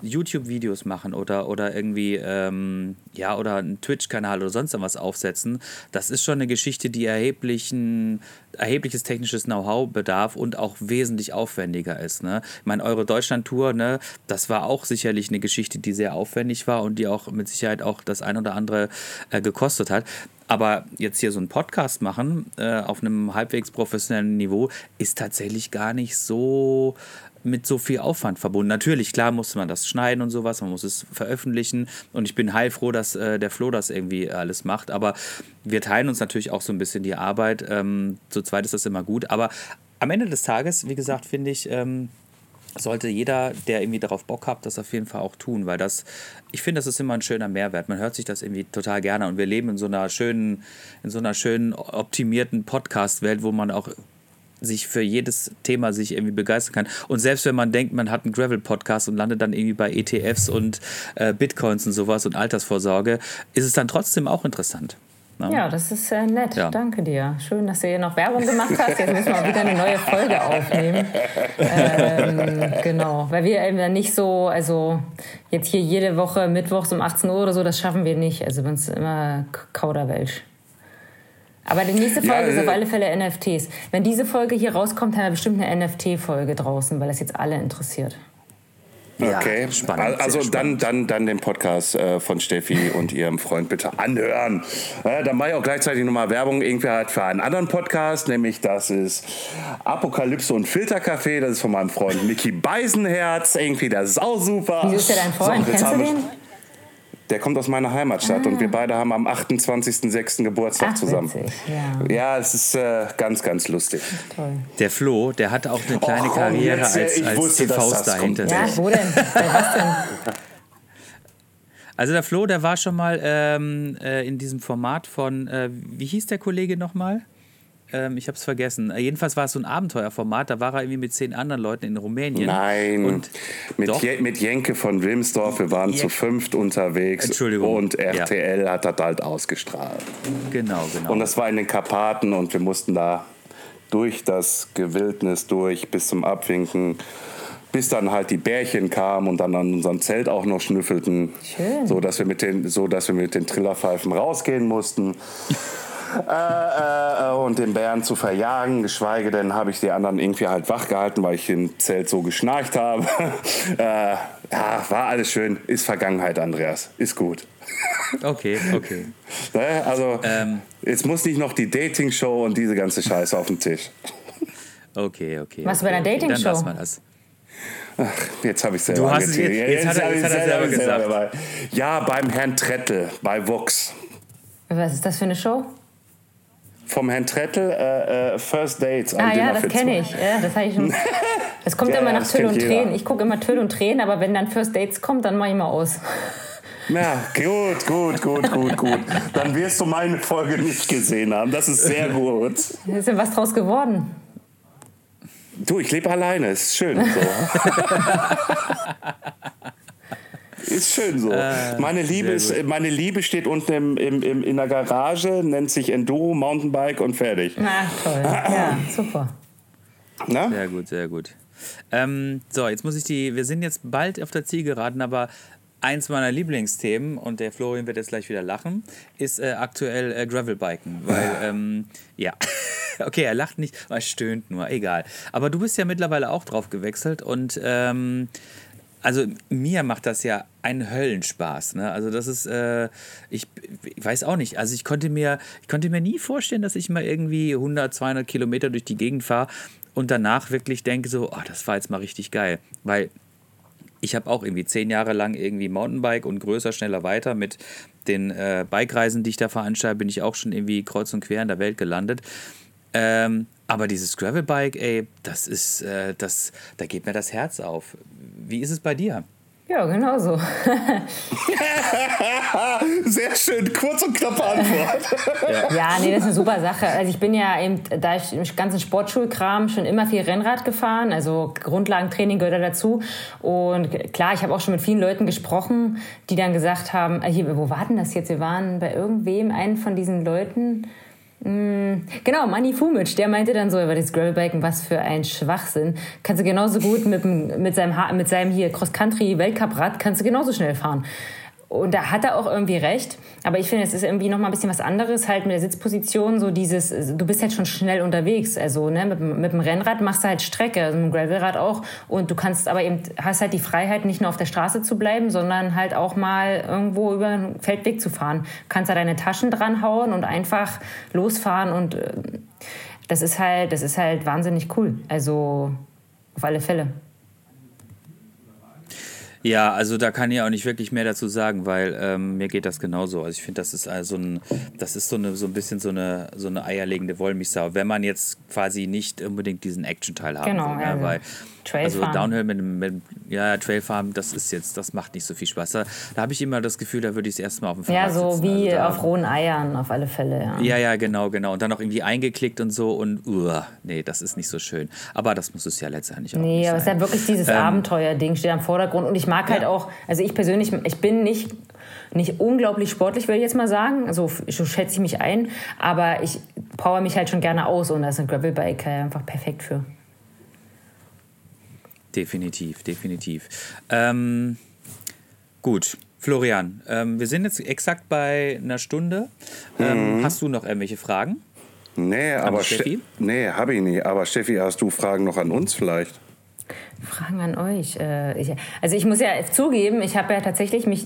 YouTube-Videos machen oder, oder irgendwie, ähm, ja, oder einen Twitch-Kanal oder sonst was aufsetzen, das ist schon eine Geschichte, die erheblichen, erhebliches technisches Know-how bedarf und auch wesentlich aufwendiger ist. Ne? Ich meine, eure Deutschland-Tour, ne, das war auch sicherlich eine Geschichte, die sehr aufwendig war und die auch mit Sicherheit auch das ein oder andere äh, gekostet hat. Aber jetzt hier so einen Podcast machen äh, auf einem halbwegs professionellen Niveau ist tatsächlich gar nicht so mit so viel Aufwand verbunden. Natürlich, klar musste man das schneiden und sowas, man muss es veröffentlichen und ich bin heilfroh, dass äh, der Flo das irgendwie alles macht, aber wir teilen uns natürlich auch so ein bisschen die Arbeit. Ähm, zu zweit ist das immer gut, aber am Ende des Tages, wie gesagt, finde ich, ähm, sollte jeder, der irgendwie darauf Bock hat, das auf jeden Fall auch tun, weil das, ich finde, das ist immer ein schöner Mehrwert. Man hört sich das irgendwie total gerne und wir leben in so einer schönen, in so einer schönen optimierten Podcast-Welt, wo man auch sich für jedes Thema sich irgendwie begeistern kann. Und selbst wenn man denkt, man hat einen Gravel-Podcast und landet dann irgendwie bei ETFs und äh, Bitcoins und sowas und Altersvorsorge, ist es dann trotzdem auch interessant. Ne? Ja, das ist äh, nett. Ja. Danke dir. Schön, dass du hier noch Werbung gemacht hast. Jetzt müssen wir wieder eine neue Folge aufnehmen. Ähm, genau, weil wir eben dann nicht so, also jetzt hier jede Woche mittwochs um 18 Uhr oder so, das schaffen wir nicht. Also wenn es immer Kauderwelsch. Aber die nächste Folge ja, ist auf alle Fälle NFTs. Wenn diese Folge hier rauskommt, haben wir bestimmt eine NFT-Folge draußen, weil das jetzt alle interessiert. Okay, ja, spannend. Also dann, dann, dann den Podcast äh, von Steffi und ihrem Freund bitte anhören. Äh, dann mache ich auch gleichzeitig nochmal Werbung irgendwie halt für einen anderen Podcast, nämlich das ist Apokalypse und Filterkaffee. Das ist von meinem Freund Mickey Beisenherz. Irgendwie, das ist auch super. Wie ist der dein Freund? So, Kennst du den? Der kommt aus meiner Heimatstadt ah. und wir ah. beide haben am 28.06. Geburtstag Ach, zusammen. Ja. ja, es ist äh, ganz, ganz lustig. Toll. Der Flo, der hatte auch eine kleine oh, Karriere jetzt, als, als TV-Star hinter sich. Ja, wo denn? Was denn? Also der Flo, der war schon mal ähm, äh, in diesem Format von, äh, wie hieß der Kollege nochmal? Ähm, ich habe es vergessen. Äh, jedenfalls war es so ein Abenteuerformat. Da war er irgendwie mit zehn anderen Leuten in Rumänien. Nein, und mit, Je mit Jenke von Wilmsdorf. Wir waren Je zu fünft unterwegs. Entschuldigung. Und RTL ja. hat das halt ausgestrahlt. Genau, genau. Und das war in den Karpaten und wir mussten da durch das Gewildnis durch bis zum Abwinken bis dann halt die Bärchen kamen und dann an unserem Zelt auch noch schnüffelten, Schön. so dass wir mit den so dass wir mit den Trillerpfeifen rausgehen mussten. Äh, äh, und den Bären zu verjagen. Geschweige denn habe ich die anderen irgendwie halt wach gehalten, weil ich im Zelt so geschnarcht habe. äh, ja, war alles schön. Ist Vergangenheit, Andreas. Ist gut. Okay, okay. Ne, also, ähm, jetzt muss nicht noch die Dating-Show und diese ganze Scheiße auf den Tisch. Okay, okay. Was okay, bei der Dating-Show? Okay, dann lassen wir das. Ach, jetzt habe ich selber du hast es jetzt, jetzt, jetzt, hat er, jetzt hat er selber gesagt. Selber ja, beim Herrn Trettel, bei Vox. Was ist das für eine Show? Vom Herrn Trettel äh, äh, First Dates. Ah ja, das kenne ich. Ja, das ich schon. Es kommt ja, immer nach Tüll und Tränen. Ich gucke immer Tüll und Tränen, aber wenn dann First Dates kommt, dann mache ich mal aus. Ja, gut, gut, gut, gut, gut. Dann wirst du meine Folge nicht gesehen haben. Das ist sehr gut. Ist denn was draus geworden? Du, ich lebe alleine. Ist schön so. Ist schön so. Äh, meine, Liebe ist, meine Liebe steht unten im, im, im, in der Garage, nennt sich Enduro, Mountainbike und fertig. Na, toll. Ja, super. Na? Sehr gut, sehr gut. Ähm, so, jetzt muss ich die. Wir sind jetzt bald auf der Zielgeraden, aber eins meiner Lieblingsthemen, und der Florian wird jetzt gleich wieder lachen, ist äh, aktuell äh, Gravelbiken. Weil, ähm, ja. okay, er lacht nicht, er stöhnt nur, egal. Aber du bist ja mittlerweile auch drauf gewechselt und ähm, also mir macht das ja einen Höllenspaß. Ne? Also das ist, äh, ich, ich, weiß auch nicht. Also ich konnte mir, ich konnte mir nie vorstellen, dass ich mal irgendwie 100, 200 Kilometer durch die Gegend fahre und danach wirklich denke so, oh, das war jetzt mal richtig geil, weil ich habe auch irgendwie zehn Jahre lang irgendwie Mountainbike und größer, schneller, weiter mit den äh, Bikereisen, die ich da veranstalte, bin ich auch schon irgendwie kreuz und quer in der Welt gelandet. Ähm, aber dieses Gravelbike, ey, das ist, äh, das, da geht mir das Herz auf. Wie ist es bei dir? Ja, genau so. Sehr schön, kurz und knappe Antwort. ja. nee, das ist eine super Sache. Also ich bin ja eben, da ich im ganzen Sportschulkram schon immer viel Rennrad gefahren, also Grundlagentraining gehört da dazu. Und klar, ich habe auch schon mit vielen Leuten gesprochen, die dann gesagt haben, äh, hier, wo war denn das jetzt? Wir waren bei irgendwem, einen von diesen Leuten, genau, Manny Fumic, der meinte dann so über das Gravelbiken, was für ein Schwachsinn. Kannst du genauso gut mit, mit seinem, mit seinem hier Cross-Country-Weltcup-Rad, kannst du genauso schnell fahren. Und da hat er auch irgendwie recht. Aber ich finde, es ist irgendwie noch mal ein bisschen was anderes, halt mit der Sitzposition, so dieses, du bist halt schon schnell unterwegs. Also, ne, mit, mit dem Rennrad machst du halt Strecke, also mit dem Gravelrad auch. Und du kannst aber eben, hast halt die Freiheit, nicht nur auf der Straße zu bleiben, sondern halt auch mal irgendwo über einen Feldweg zu fahren. Kannst da deine Taschen dranhauen und einfach losfahren und äh, das ist halt, das ist halt wahnsinnig cool. Also, auf alle Fälle. Ja, also da kann ich auch nicht wirklich mehr dazu sagen, weil ähm, mir geht das genauso. Also ich finde, das ist also ein, das ist so eine so ein bisschen so eine so eine eierlegende Wollmilchsau, wenn man jetzt quasi nicht unbedingt diesen Action-Teil haben genau, will, ne? ja, weil Trailfarm. also Downhill mit, mit ja Trailfarm, das ist jetzt, das macht nicht so viel Spaß. Da, da habe ich immer das Gefühl, da würde ich es erstmal auf dem Fahrrad Ja, so sitzen. wie also auf rohen Eiern auf alle Fälle. Ja, ja, ja, genau, genau. Und dann noch irgendwie eingeklickt und so und uh, nee, das ist nicht so schön. Aber das muss es ja letztendlich auch Nee, nicht aber es ist ja wirklich dieses Ähm, Abenteuer-Ding steht am Vordergrund. Und ich mag halt Ja. auch, also ich persönlich, ich bin nicht, nicht unglaublich sportlich, will ich jetzt mal sagen. Also so schätze ich mich ein. Aber ich power mich halt schon gerne aus und da ist ein Gravelbike halt einfach perfekt für. Definitiv, definitiv. Ähm, gut, Florian, ähm, wir sind jetzt exakt bei einer Stunde. Ähm, Mhm. Hast du noch irgendwelche Fragen? Nee, aber Steffi? Ste nee, hab ich nicht. Aber Steffi, hast du Fragen noch an uns vielleicht? Fragen an euch. Äh, also ich muss ja zugeben, ich habe ja tatsächlich mich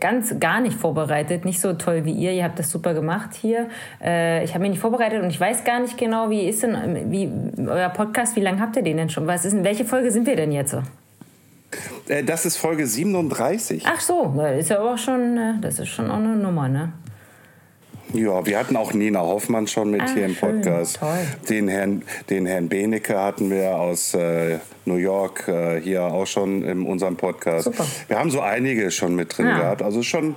ganz gar nicht vorbereitet. Nicht so toll wie ihr. Ihr habt das super gemacht hier. Äh, ich habe mich nicht vorbereitet und ich weiß gar nicht genau, wie ist denn wie, euer Podcast, wie lange habt ihr den denn schon? Was ist denn, welche Folge sind wir denn jetzt? Äh, das ist Folge 37. Ach so, das ist ja auch schon, das ist schon auch eine Nummer, ne? Ja, wir hatten auch Nina Hoffmann schon mit Ah, hier im schön, Podcast. toll. Den Herrn, den Herrn Benecke hatten wir aus äh, New York äh, hier auch schon in unserem Podcast. Super. Wir haben so einige schon mit drin Ja. gehabt. Also schon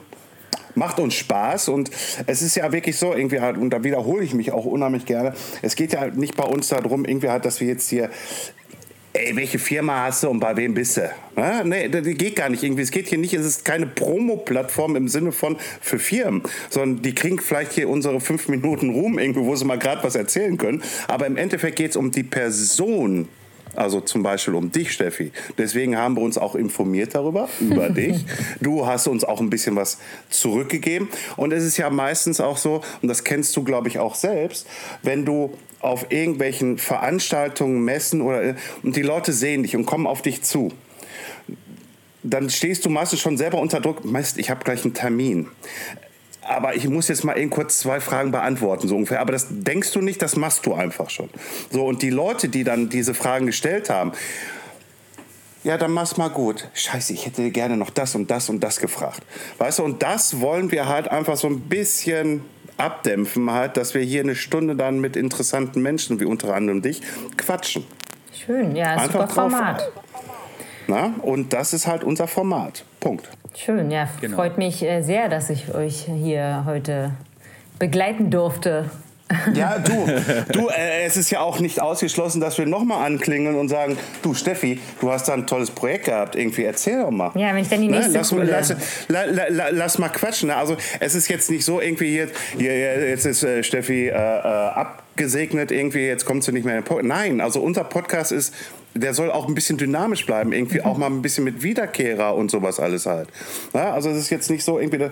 macht uns Spaß und es ist ja wirklich so, irgendwie halt, und da wiederhole ich mich auch unheimlich gerne, es geht ja nicht bei uns darum, irgendwie halt, dass wir jetzt hier ey, welche Firma hast du und bei wem bist du? Ne? Nee, das geht gar nicht irgendwie. Es geht hier nicht, es ist keine Promo-Plattform im Sinne von für Firmen, sondern die kriegen vielleicht hier unsere fünf Minuten Ruhm irgendwo, wo sie mal gerade was erzählen können. Aber im Endeffekt geht es um die Person. Also zum Beispiel um dich, Steffi. Deswegen haben wir uns auch informiert darüber, über dich. Du hast uns auch ein bisschen was zurückgegeben. Und es ist ja meistens auch so, und das kennst du, glaube ich, auch selbst, wenn du auf irgendwelchen Veranstaltungen, Messen oder und die Leute sehen dich und kommen auf dich zu, dann stehst du meistens schon selber unter Druck. Mist, ich habe gleich einen Termin. Aber ich muss jetzt mal eben kurz zwei Fragen beantworten, so ungefähr. Aber das denkst du nicht, das machst du einfach schon. So, und die Leute, die dann diese Fragen gestellt haben, ja, dann mach's mal gut. Scheiße, ich hätte gerne noch das und das und das gefragt. Weißt du, und das wollen wir halt einfach so ein bisschen abdämpfen, halt, dass wir hier eine Stunde dann mit interessanten Menschen, wie unter anderem dich, quatschen. Schön, ja, Einfach super drauf- Format. Na? Und das ist halt unser Format. Punkt. Schön, ja, Genau. freut mich äh, sehr, dass ich euch hier heute begleiten durfte. Ja, du, du äh, es ist ja auch nicht ausgeschlossen, dass wir nochmal anklingeln und sagen, du Steffi, du hast da ein tolles Projekt gehabt, irgendwie erzähl doch mal. Ja, wenn ich dann die nächste ne? lass, coole- lass, la, la, la, lass mal quatschen. Ne? Also es ist jetzt nicht so irgendwie hier, hier jetzt ist äh, Steffi äh, äh, abgesegnet irgendwie, jetzt kommt sie nicht mehr in den Podcast. Nein, also unser Podcast ist der soll auch ein bisschen dynamisch bleiben, irgendwie auch mal ein bisschen mit Wiederkehrer und sowas alles halt. Ja, also es ist jetzt nicht so irgendwie,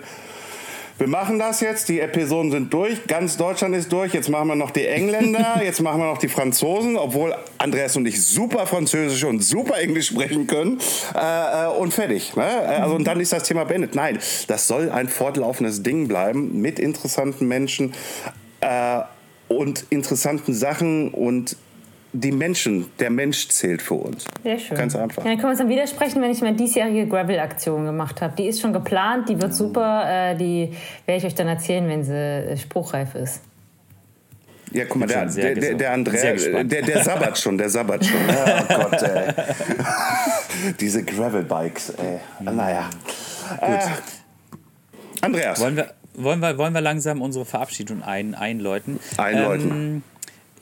wir machen das jetzt, die Episoden sind durch, ganz Deutschland ist durch, jetzt machen wir noch die Engländer, jetzt machen wir noch die Franzosen, obwohl Andreas und ich super Französisch und super Englisch sprechen können äh, äh, und fertig. Ne? Also, und dann ist das Thema beendet. Nein, das soll ein fortlaufendes Ding bleiben mit interessanten Menschen äh, und interessanten Sachen und die Menschen, der Mensch zählt für uns. Sehr schön. Ganz einfach. Ja, dann können wir uns dann widersprechen, wenn ich meine diesjährige Gravel-Aktion gemacht habe. Die ist schon geplant, die wird super. Äh, die werde ich euch dann erzählen, wenn sie äh, spruchreif ist. Ja, guck mal, der, der, der, der Andrea, der, der sabbat schon, der sabbat schon. Oh Gott, ey. Diese Gravel-Bikes, ey. Naja. Gut. Äh, Andreas. Wollen wir, wollen, wir, wollen wir langsam unsere Verabschiedung ein, einläuten? Einläuten. Ähm,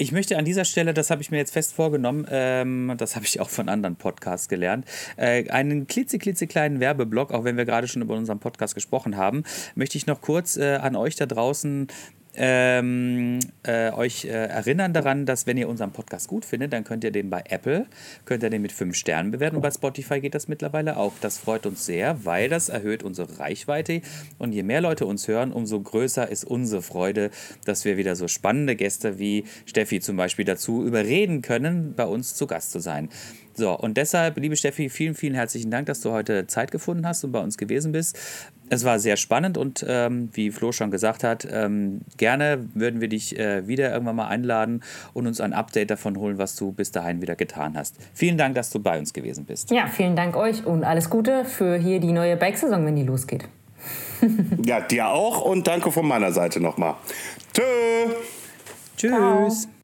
ich möchte an dieser Stelle, das habe ich mir jetzt fest vorgenommen, ähm, das habe ich auch von anderen Podcasts gelernt, äh, einen klitzeklitzekleinen Werbeblock, auch wenn wir gerade schon über unseren Podcast gesprochen haben, möchte ich noch kurz äh, an euch da draußen ähm, äh, euch äh, erinnern daran, dass wenn ihr unseren Podcast gut findet, dann könnt ihr den bei Apple, könnt ihr den mit fünf Sternen bewerten und bei Spotify geht das mittlerweile auch. Das freut uns sehr, weil das erhöht unsere Reichweite und je mehr Leute uns hören, umso größer ist unsere Freude, dass wir wieder so spannende Gäste wie Steffi zum Beispiel dazu überreden können, bei uns zu Gast zu sein. So, und deshalb, liebe Steffi, vielen, vielen herzlichen Dank, dass du heute Zeit gefunden hast und bei uns gewesen bist. Es war sehr spannend und ähm, wie Flo schon gesagt hat, ähm, gerne würden wir dich äh, wieder irgendwann mal einladen und uns ein Update davon holen, was du bis dahin wieder getan hast. Vielen Dank, dass du bei uns gewesen bist. Ja, vielen Dank euch und alles Gute für hier die neue Bike-Saison, wenn die losgeht. ja, dir auch und danke von meiner Seite nochmal. Tschö. Tschüss. Ciao.